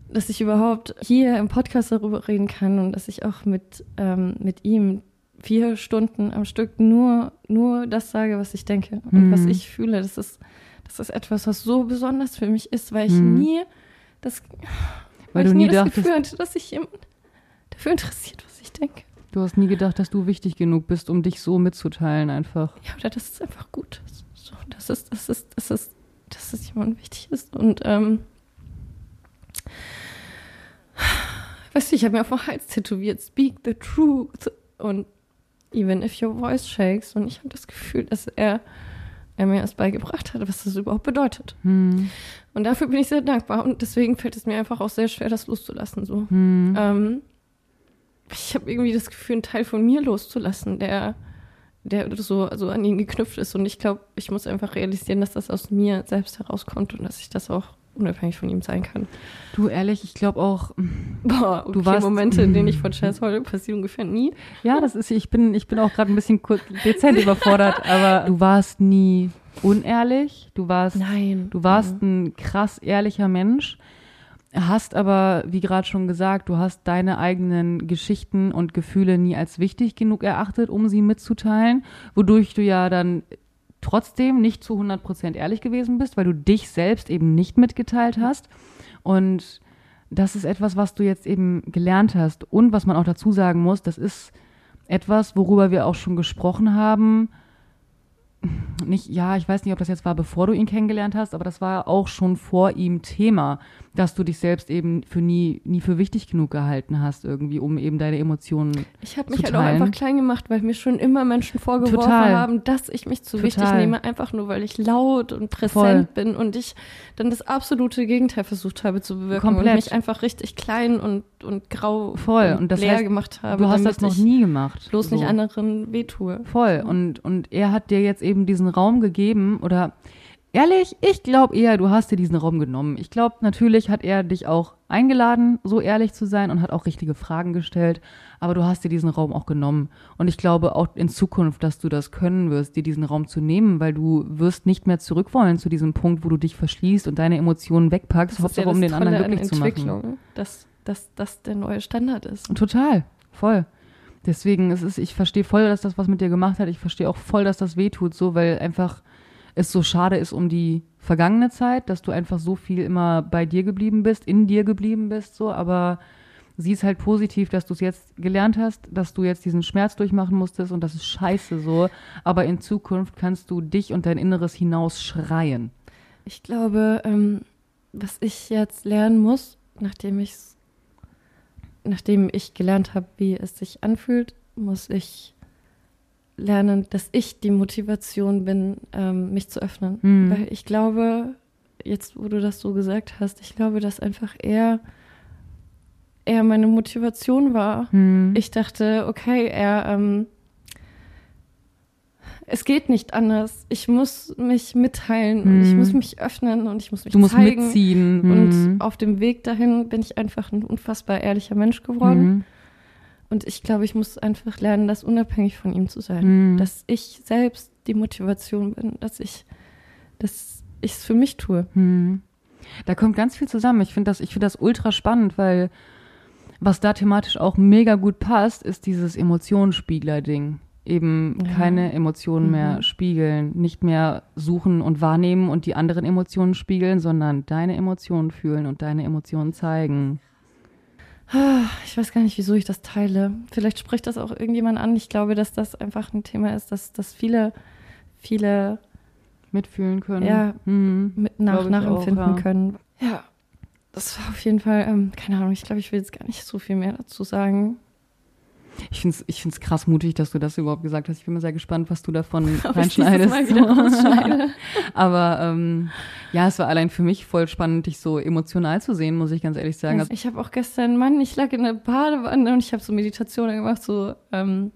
dass ich überhaupt hier im Podcast darüber reden kann und dass ich auch mit, ähm, mit ihm vier Stunden am Stück nur, nur das sage, was ich denke und Mhm. was ich fühle. Das ist, das ist etwas, was so besonders für mich ist, weil ich Mhm. nie das, Weil ich du nie das Gefühl hatte, dass sich jemand dafür interessiert, was ich denke. du hast nie gedacht, dass du wichtig genug bist, um dich so mitzuteilen einfach. Ja, oder dass es einfach gut ist. So, dass es, dass es, dass es, dass es jemand wichtig ist. Und ähm, weißt du, ich habe mir auf dem Hals tätowiert, speak the truth. Und even if your voice shakes. Und ich habe das Gefühl, dass er, er mir erst beigebracht hat, was das überhaupt bedeutet. Hm. Und dafür bin ich sehr dankbar. Und deswegen fällt es mir einfach auch sehr schwer, das loszulassen. So. Hm. Ähm, ich habe irgendwie das Gefühl, einen Teil von mir loszulassen, der, der so also an ihn geknüpft ist. Und ich glaube, ich muss einfach realisieren, dass das aus mir selbst herauskommt und dass ich das auch unabhängig von ihm sein kann. Du ehrlich, ich glaube auch, Boah, okay, Du warst- Momente, in denen ich von Jazz heule, passieren ungefähr nie. ja, das ist, ich bin, ich bin auch gerade ein bisschen kurz, dezent überfordert, aber du warst nie unehrlich, du warst, Nein. du warst ein krass ehrlicher Mensch, hast aber, wie gerade schon gesagt, du hast deine eigenen Geschichten und Gefühle nie als wichtig genug erachtet, um sie mitzuteilen, wodurch du ja dann trotzdem nicht zu 100% ehrlich gewesen bist, weil du dich selbst eben nicht mitgeteilt hast. Und das ist etwas, was du jetzt eben gelernt hast. Und was man auch dazu sagen muss, das ist etwas, worüber wir auch schon gesprochen haben. Nicht, ja, ich weiß nicht, ob das jetzt war, bevor du ihn kennengelernt hast, aber das war auch schon vor ihm Thema, dass du dich selbst eben für nie, nie für wichtig genug gehalten hast, irgendwie, um eben deine Emotionen. Ich habe zu mich halt auch einfach klein gemacht, weil mir schon immer Menschen vorgeworfen Total. haben, dass ich mich zu wichtig Total. nehme, einfach nur weil ich laut und präsent Voll. bin und ich dann das absolute Gegenteil versucht habe zu bewirken Komplett. und mich einfach richtig klein und, und grau Voll. und, Und das leer heißt, gemacht habe. du hast das noch nie gemacht. bloß so. nicht anderen wehtue. Voll. Und, und er hat dir jetzt eben diesen Raum gegeben oder ehrlich, ich glaube eher, du hast dir diesen Raum genommen. Ich glaube, natürlich hat er dich auch eingeladen, so ehrlich zu sein und hat auch richtige Fragen gestellt, aber du hast dir diesen Raum auch genommen. Und ich glaube auch in Zukunft, dass du das können wirst, dir diesen Raum zu nehmen, weil du wirst nicht mehr zurück wollen zu diesem Punkt, wo du dich verschließt und deine Emotionen wegpackst, ist ja Hauptsache um den anderen glücklich zu machen. Dass, dass das der neue Standard ist. Total, voll. Deswegen es ist ich verstehe voll, dass das was mit dir gemacht hat. Ich verstehe auch voll, dass das wehtut, so, weil einfach es so schade ist um die vergangene Zeit, dass du einfach so viel immer bei dir geblieben bist, in dir geblieben bist, so, aber sieh es halt positiv, dass du es jetzt gelernt hast, dass du jetzt diesen Schmerz durchmachen musstest und das ist scheiße so, aber in Zukunft kannst du dich und dein Inneres hinaus schreien. Ich glaube, ähm, was ich jetzt lernen muss, nachdem ich nachdem ich gelernt habe, wie es sich anfühlt, muss ich lernen, dass ich die Motivation bin, ähm, mich zu öffnen. Mhm. Weil ich glaube, jetzt wo du das so gesagt hast, ich glaube, dass einfach er, er meine Motivation war. Hm. Ich dachte, okay, er, ähm, es geht nicht anders. Ich muss mich mitteilen und ich Mhm. muss mich öffnen und ich muss mich Du musst zeigen. mitziehen. Und Mhm. auf dem Weg dahin bin ich einfach ein unfassbar ehrlicher Mensch geworden. Mhm. Und ich glaube, ich muss einfach lernen, das unabhängig von ihm zu sein. Mhm. Dass ich selbst die Motivation bin, dass ich dass ich es für mich tue. Hm. Da kommt ganz viel zusammen. Ich finde das, ich finde das ultra spannend, weil was da thematisch auch mega gut passt, ist dieses Emotionsspiegler-Ding. Eben Ja. keine Emotionen mehr Mhm. spiegeln, nicht mehr suchen und wahrnehmen und die anderen Emotionen spiegeln, sondern deine Emotionen fühlen und deine Emotionen zeigen. Ich weiß gar nicht, wieso ich das teile. Vielleicht spricht das auch irgendjemand an. Ich glaube, dass das einfach ein Thema ist, dass, dass viele, viele Mitfühlen können. Ja. Hm. mit nach, nachempfinden auch, ja. können. Ja, das war auf jeden Fall, ähm, keine Ahnung, ich glaube, ich will jetzt gar nicht so viel mehr dazu sagen. Ich finde es ich find's krass mutig, dass du das überhaupt gesagt hast. Ich bin mal sehr gespannt, was du davon Ob reinschneidest. Aber ähm, ja, es war allein für mich voll spannend, dich so emotional zu sehen, muss ich ganz ehrlich sagen. Also, Ich habe auch gestern, Mann, ich lag in der Badewanne und ich habe so Meditationen gemacht, so, ähm,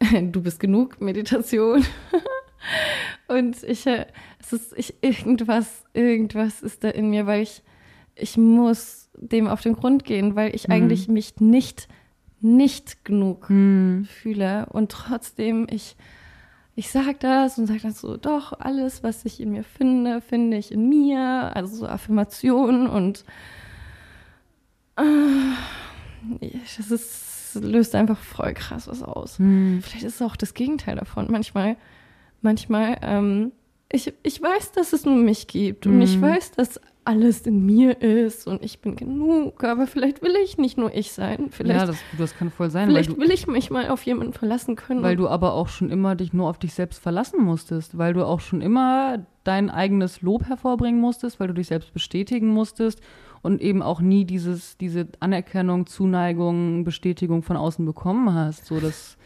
du bist genug, Meditation. und ich, äh, es ist, ich, irgendwas, irgendwas ist da in mir, weil ich, ich muss dem auf den Grund gehen, weil ich Mhm. eigentlich mich nicht, nicht genug hm, fühle und trotzdem ich ich sag das und sag dann so doch alles was ich in mir finde finde ich in mir also so Affirmationen und äh, das ist löst einfach voll krass was aus. Hm. Vielleicht ist es auch das Gegenteil davon. Manchmal, manchmal, ähm, ich, ich weiß, dass es nur mich gibt und ich Mhm. weiß, dass alles in mir ist und ich bin genug, aber vielleicht will ich nicht nur ich sein. Vielleicht, Ja, das, das kann voll sein, vielleicht du, will ich mich mal auf jemanden verlassen können. weil du aber auch schon immer dich nur auf dich selbst verlassen musstest, weil du auch schon immer dein eigenes Lob hervorbringen musstest, weil du dich selbst bestätigen musstest und eben auch nie dieses, diese Anerkennung, Zuneigung, Bestätigung von außen bekommen hast. So, das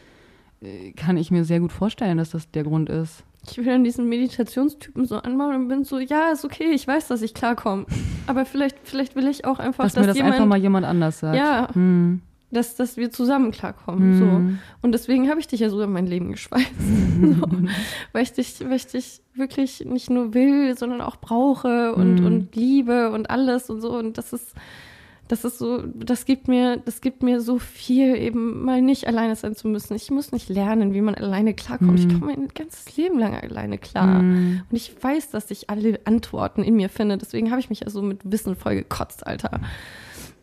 äh, kann ich mir sehr gut vorstellen, dass das der Grund ist. Ich will dann diesen Meditationstypen so anmachen und bin so, ja, ist okay, ich weiß, dass ich klarkomme. Aber vielleicht, vielleicht will ich auch einfach, Dass dass, mir das jemand, einfach mal jemand anders sagt. Ja. Hm. dass, dass wir zusammen klarkommen. So. Hm. Und deswegen habe ich dich ja so in mein Leben geschweißt. so. Weil ich dich, weil ich dich wirklich nicht nur will, sondern auch brauche und, Mhm. und liebe und alles und so. Und das ist, das ist so, das gibt mir, das gibt mir so viel, eben mal nicht alleine sein zu müssen. Ich muss nicht lernen, wie man alleine klarkommt. Ich Mhm. komme mein ganzes Leben lang alleine klar. Hm. Und ich weiß, dass ich alle Antworten in mir finde. Deswegen habe ich mich ja so mit Wissen voll gekotzt, Alter.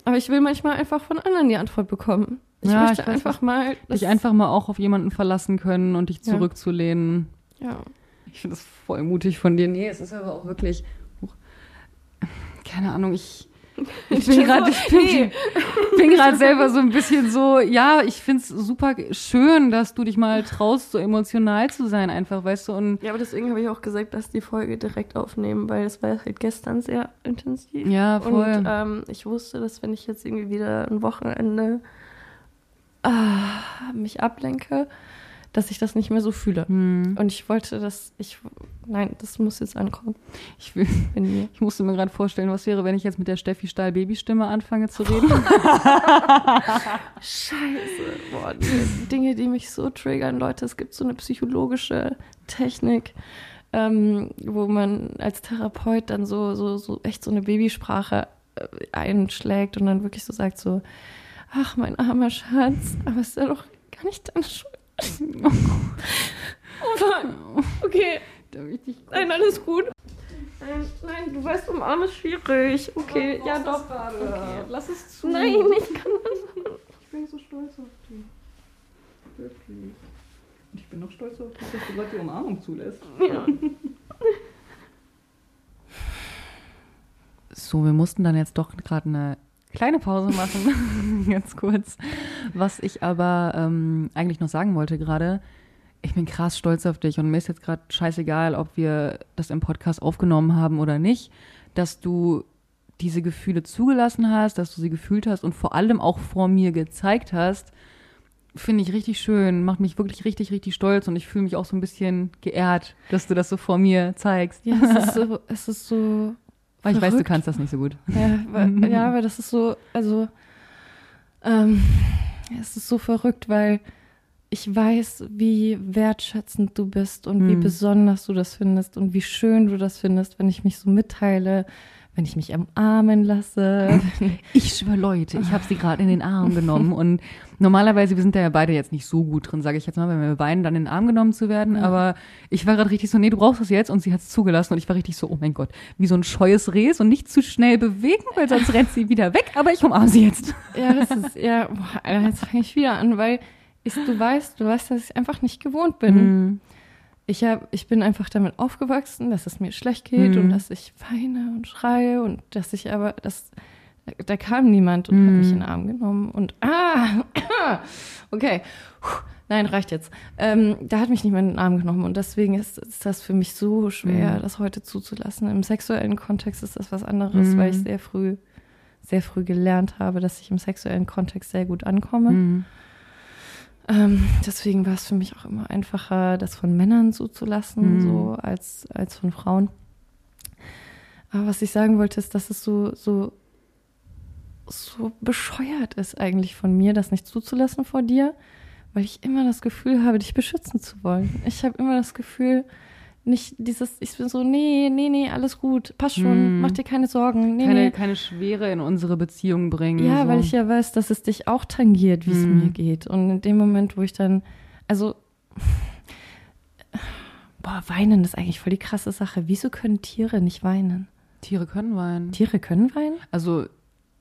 Aber ich will manchmal einfach von anderen die Antwort bekommen. Ich Ja, möchte ich weiß, einfach mal. Dich einfach mal auch auf jemanden verlassen können und dich Ja. zurückzulehnen. Ja. Ich finde das voll mutig von dir. Nee, es ist aber auch wirklich. Keine Ahnung, ich. Ich bin gerade bin, Nee. selber so ein bisschen so, ja, ich finde es super schön, dass du dich mal traust, so emotional zu sein, einfach, weißt du, und Ja, aber deswegen habe ich auch gesagt, dass die Folge direkt aufnehmen, weil es war halt gestern sehr intensiv. ja, voll. Und ähm, ich wusste, dass wenn ich jetzt irgendwie wieder ein Wochenende ah, mich ablenke, dass ich das nicht mehr so fühle. hm. Und ich wollte, dass ich. Nein, das muss jetzt ankommen ich, will, ich musste mir gerade vorstellen, was wäre, wenn ich jetzt mit der Steffi Stahl Babystimme anfange zu reden. Scheiße. Boah, die Dinge, die mich so triggern, Leute. Es gibt so eine psychologische Technik, ähm, wo man als Therapeut dann so, so, so echt so eine Babysprache äh, einschlägt und dann wirklich so sagt so, ach, mein armer Schatz, aber es ist ja doch gar nicht deine Schuld. Oh nein. Okay, Da will ich dich- nein, alles gut. Nein, nein, du weißt, umarmen ist schwierig. Okay, ja doch. Okay. Lass es zu. Nein, ich kann das Ich bin so stolz auf dich. Wirklich. Und ich bin noch stolz auf dich, dass du gerade die Umarmung zulässt. Ja. So, wir mussten dann jetzt doch gerade eine kleine Pause machen, ganz kurz. Was ich aber ähm, eigentlich noch sagen wollte gerade, ich bin krass stolz auf dich und mir ist jetzt gerade scheißegal, ob wir das im Podcast aufgenommen haben oder nicht, dass du diese Gefühle zugelassen hast, dass du sie gefühlt hast und vor allem auch vor mir gezeigt hast, finde ich richtig schön, macht mich wirklich richtig, richtig stolz und ich fühle mich auch so ein bisschen geehrt, dass du das so vor mir zeigst. Ja, es ist so, es ist so. Weil ich weiß, du kannst das nicht so gut. Ja, weil, ja, aber das ist so, also ähm, es ist so verrückt, weil ich weiß, wie wertschätzend du bist und wie Hm. besonders du das findest und wie schön du das findest, wenn ich mich so mitteile, wenn ich mich umarmen lasse. Ich schwöre, Leute, ich habe sie gerade in den Arm genommen und normalerweise, wir sind da ja beide jetzt nicht so gut drin, sage ich jetzt mal, wenn wir beiden dann in den Arm genommen zu werden, Ja. aber ich war gerade richtig so, nee, du brauchst das jetzt und sie hat es zugelassen und ich war richtig so, oh mein Gott, wie so ein scheues Reh und nicht zu schnell bewegen, weil sonst rennt sie wieder weg, aber ich umarme sie jetzt. ja, das ist, ja, boah, Alter, jetzt fange ich wieder an, weil ich, du weißt, du weißt, dass ich einfach nicht gewohnt bin. Mhm. Ich, hab, ich bin einfach damit aufgewachsen, dass es mir schlecht geht Mhm. und dass ich weine und schreie und dass ich aber, dass, da kam niemand und hat Mhm. mich in den Arm genommen und ah, okay, Puh, nein, reicht jetzt. Ähm, da hat mich niemand in den Arm genommen und deswegen ist, ist das für mich so schwer, Mhm. das heute zuzulassen. Im sexuellen Kontext ist das was anderes, Mhm. weil ich sehr früh, sehr früh gelernt habe, dass ich im sexuellen Kontext sehr gut ankomme. Ähm, deswegen war es für mich auch immer einfacher, das von Männern zuzulassen, Mhm. so als, als von Frauen. Aber was ich sagen wollte, ist, dass es so, so, so bescheuert ist eigentlich von mir, das nicht zuzulassen vor dir, weil ich immer das Gefühl habe, dich beschützen zu wollen. Ich habe immer das Gefühl, nicht dieses, ich bin so, nee, nee, nee, alles gut, passt schon, Mhm. mach dir keine Sorgen, nee, Keine, nee. keine Schwere in unsere Beziehung bringen. Ja, so. weil ich ja weiß, dass es dich auch tangiert, wie es Mhm. mir geht. Und in dem Moment, wo ich dann, also, boah, weinen ist eigentlich voll die krasse Sache. Wieso können Tiere nicht weinen? Tiere können weinen. Tiere können weinen? Also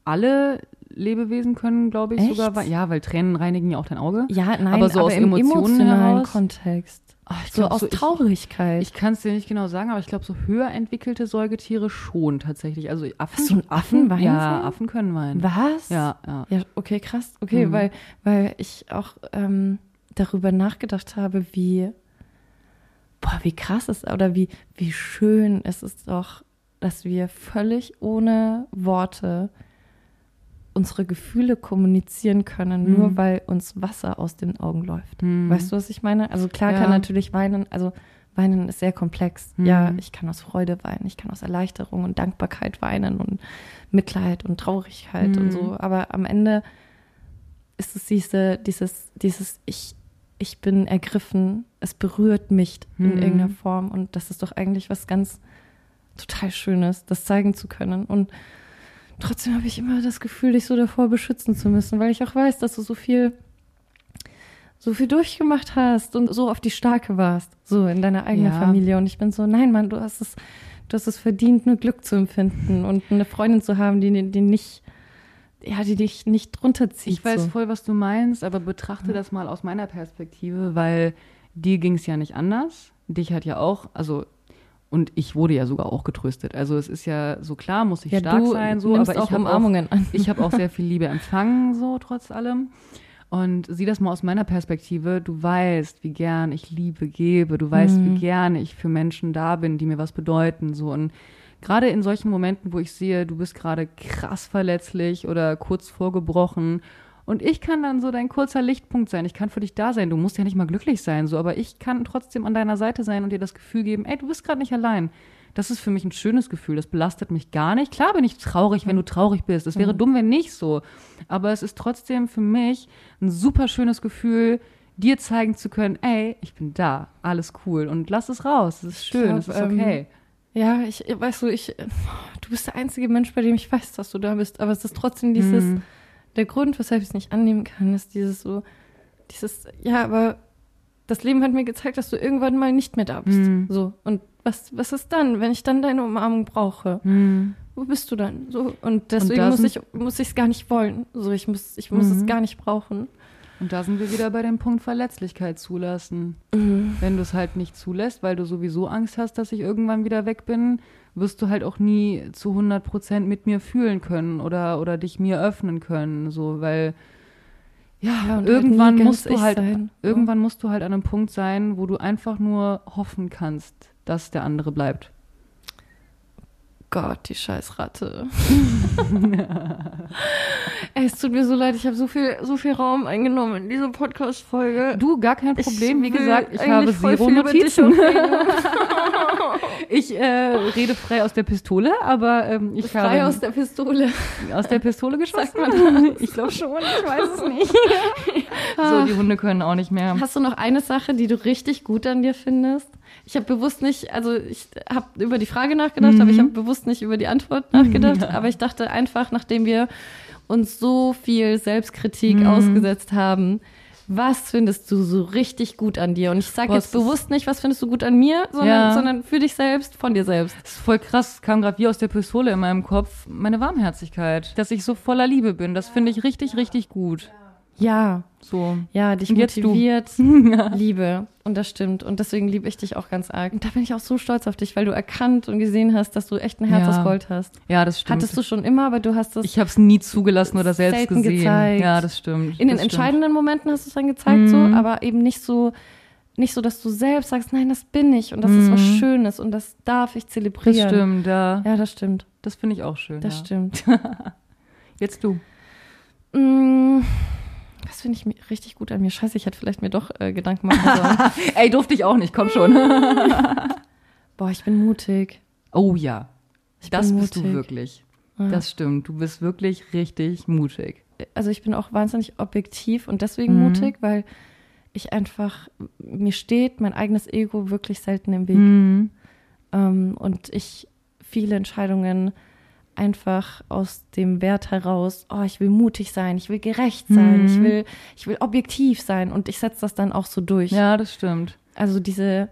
alle Lebewesen können, glaube ich, Echt? sogar. wei- Ja, weil Tränen reinigen ja auch dein Auge. Ja, nein, Aber so aus im Emotionen emotionalen heraus? Kontext. Ach, ich So glaub, aus ich- Traurigkeit. Ich kann es dir nicht genau sagen, aber ich glaube, so höher entwickelte Säugetiere schon tatsächlich. Also Affen. Hast du einen Affen weinen Ja? Affen können weinen. Was? Ja, ja. Ja, okay, krass. Okay, Mhm. weil, weil ich auch ähm, darüber nachgedacht habe, wie, boah, wie krass es oder wie, wie schön es ist doch, dass wir völlig ohne Worte unsere Gefühle kommunizieren können, Mhm. nur weil uns Wasser aus den Augen läuft. Mhm. Weißt du, was ich meine? Also klar Ja. kann natürlich weinen, also weinen ist sehr komplex. Mhm. Ja, ich kann aus Freude weinen, ich kann aus Erleichterung und Dankbarkeit weinen und Mitleid und Traurigkeit Mhm. und so. Aber am Ende ist es diese, dieses, dieses ich, ich bin ergriffen, es berührt mich in Mhm. irgendeiner Form und das ist doch eigentlich was ganz total Schönes, das zeigen zu können und trotzdem habe ich immer das Gefühl, dich so davor beschützen zu müssen, weil ich auch weiß, dass du so viel so viel durchgemacht hast und so auf die Starke warst, so in deiner eigenen Ja. Familie. Und ich bin so, nein, Mann, du hast es, du hast es verdient, nur Glück zu empfinden und eine Freundin zu haben, die, die nicht, ja, die dich nicht drunter zieht. Ich weiß so. voll, was du meinst, aber betrachte das mal aus meiner Perspektive, weil dir ging es ja nicht anders. Dich hat ja auch, also und ich wurde ja sogar auch getröstet. Also es ist ja so klar, muss ich ja, stark du sein, so, aber ich habe auch, ich habe auch sehr viel Liebe empfangen, so trotz allem. Und sieh das mal aus meiner Perspektive. Du weißt, wie gern ich Liebe gebe. Du weißt, Mhm. wie gern ich für Menschen da bin, die mir was bedeuten. So und gerade in solchen Momenten, wo ich sehe, du bist gerade krass verletzlich oder kurz vorgebrochen. Und ich kann dann so dein kurzer Lichtpunkt sein. Ich kann für dich da sein. Du musst ja nicht mal glücklich sein, so, aber ich kann trotzdem an deiner Seite sein und dir das Gefühl geben, ey, du bist gerade nicht allein. Das ist für mich ein schönes Gefühl. Das belastet mich gar nicht. Klar bin ich traurig, wenn du traurig bist. Es wäre dumm, wenn nicht so. Aber es ist trotzdem für mich ein super schönes Gefühl, dir zeigen zu können, ey, ich bin da, alles cool und lass es raus. Es ist schön, es ist ähm, okay. Ja, ich, weißt du, ich, du bist der einzige Mensch, bei dem ich weiß, dass du da bist. Aber es ist trotzdem dieses, Mhm. Der Grund, weshalb ich es nicht annehmen kann, ist dieses so, dieses, ja, aber das Leben hat mir gezeigt, dass du irgendwann mal nicht mehr da bist. Mhm. So. Und was, was ist dann, wenn ich dann deine Umarmung brauche? Mhm. Wo bist du dann? So. Und deswegen da muss ich, muss ich es gar nicht wollen. So, ich muss, ich muss es Mhm. gar nicht brauchen. Und da sind wir wieder bei dem Punkt Verletzlichkeit zulassen. Wenn du es halt nicht zulässt, weil du sowieso Angst hast, dass ich irgendwann wieder weg bin, wirst du halt auch nie zu 100 Prozent mit mir fühlen können oder, oder dich mir öffnen können, so, weil, ja, Ja, halt irgendwann musst du ich halt, sein. irgendwann musst du halt an einem Punkt sein, wo du einfach nur hoffen kannst, dass der andere bleibt. Gott, die Scheißratte. Ey, es tut mir so leid, ich habe so viel, so viel Raum eingenommen in dieser Podcast-Folge. Du, gar kein Problem. Wie will gesagt, ich habe zero Notizen. Ich äh, rede frei aus der Pistole, aber ähm, ich Frei habe aus der Pistole. aus der Pistole geschossen. Ich glaube schon, ich weiß es nicht. so, die Hunde können auch nicht mehr. Hast du noch eine Sache, die du richtig gut an dir findest? Ich habe bewusst nicht, also ich habe über die Frage nachgedacht, aber Mhm. ich habe bewusst nicht über die Antwort nachgedacht. Aber ich dachte einfach, nachdem wir uns so viel Selbstkritik Mhm. ausgesetzt haben, was findest du so richtig gut an dir? Und ich sage jetzt bewusst nicht, was findest du gut an mir, sondern, Ja. sondern für dich selbst, von dir selbst. Das ist voll krass, kam gerade wie aus der Pistole in meinem Kopf. Meine Warmherzigkeit, dass ich so voller Liebe bin, das finde ich richtig, richtig gut. Ja, So. ja, dich Und motiviert, Liebe. Und das stimmt. Und deswegen liebe ich dich auch ganz arg. Und da bin ich auch so stolz auf dich, weil du erkannt und gesehen hast, dass du echt ein Herz Ja. aus Gold hast. Ja, das stimmt. Hattest du schon immer, aber du hast es ich habe es nie zugelassen oder selbst gesehen. gezeigt. Ja, das stimmt. in den das stimmt. entscheidenden Momenten hast du es dann gezeigt, so, Mhm. aber eben nicht so, nicht so, dass du selbst sagst, nein, das bin ich und das ist was Mhm. Schönes und das darf ich zelebrieren. Das stimmt, ja. Ja, das stimmt. Das finde ich auch schön. Das ja. stimmt. Jetzt du. Mm, Das finde ich richtig gut an mir. Scheiße, ich hätte vielleicht mir doch äh, Gedanken machen sollen. Ey, durfte ich auch nicht, komm schon. Boah, ich bin mutig. oh ja. Ich Das bist du wirklich. Ja. Das stimmt. Du bist wirklich richtig mutig. also ich bin auch wahnsinnig objektiv und deswegen Mhm. mutig, weil ich einfach, mir steht mein eigenes Ego wirklich selten im Weg. Mhm. Ähm, und ich viele Entscheidungen einfach aus dem Wert heraus, oh, ich will mutig sein, ich will gerecht sein, mhm. ich will, ich will objektiv sein und ich setze das dann auch so durch. Ja, das stimmt. Also diese,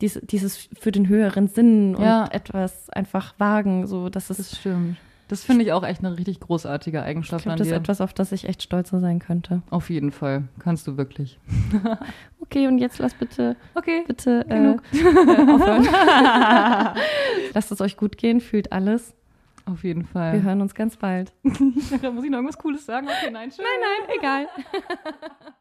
diese dieses für den höheren Sinn ja. und etwas einfach wagen, so dass es. Das stimmt. Das finde ich auch echt eine richtig großartige Eigenschaft glaub, an dir. Das ist etwas, auf das ich echt stolzer sein könnte. Auf jeden Fall. Kannst du wirklich. okay, und jetzt lasst bitte, okay, bitte äh, genug. Äh, aufhören. Lasst es euch gut gehen, fühlt alles. Auf jeden Fall. Wir hören uns ganz bald. da muss ich noch irgendwas Cooles sagen. Okay, nein, schön. Nein, nein, egal.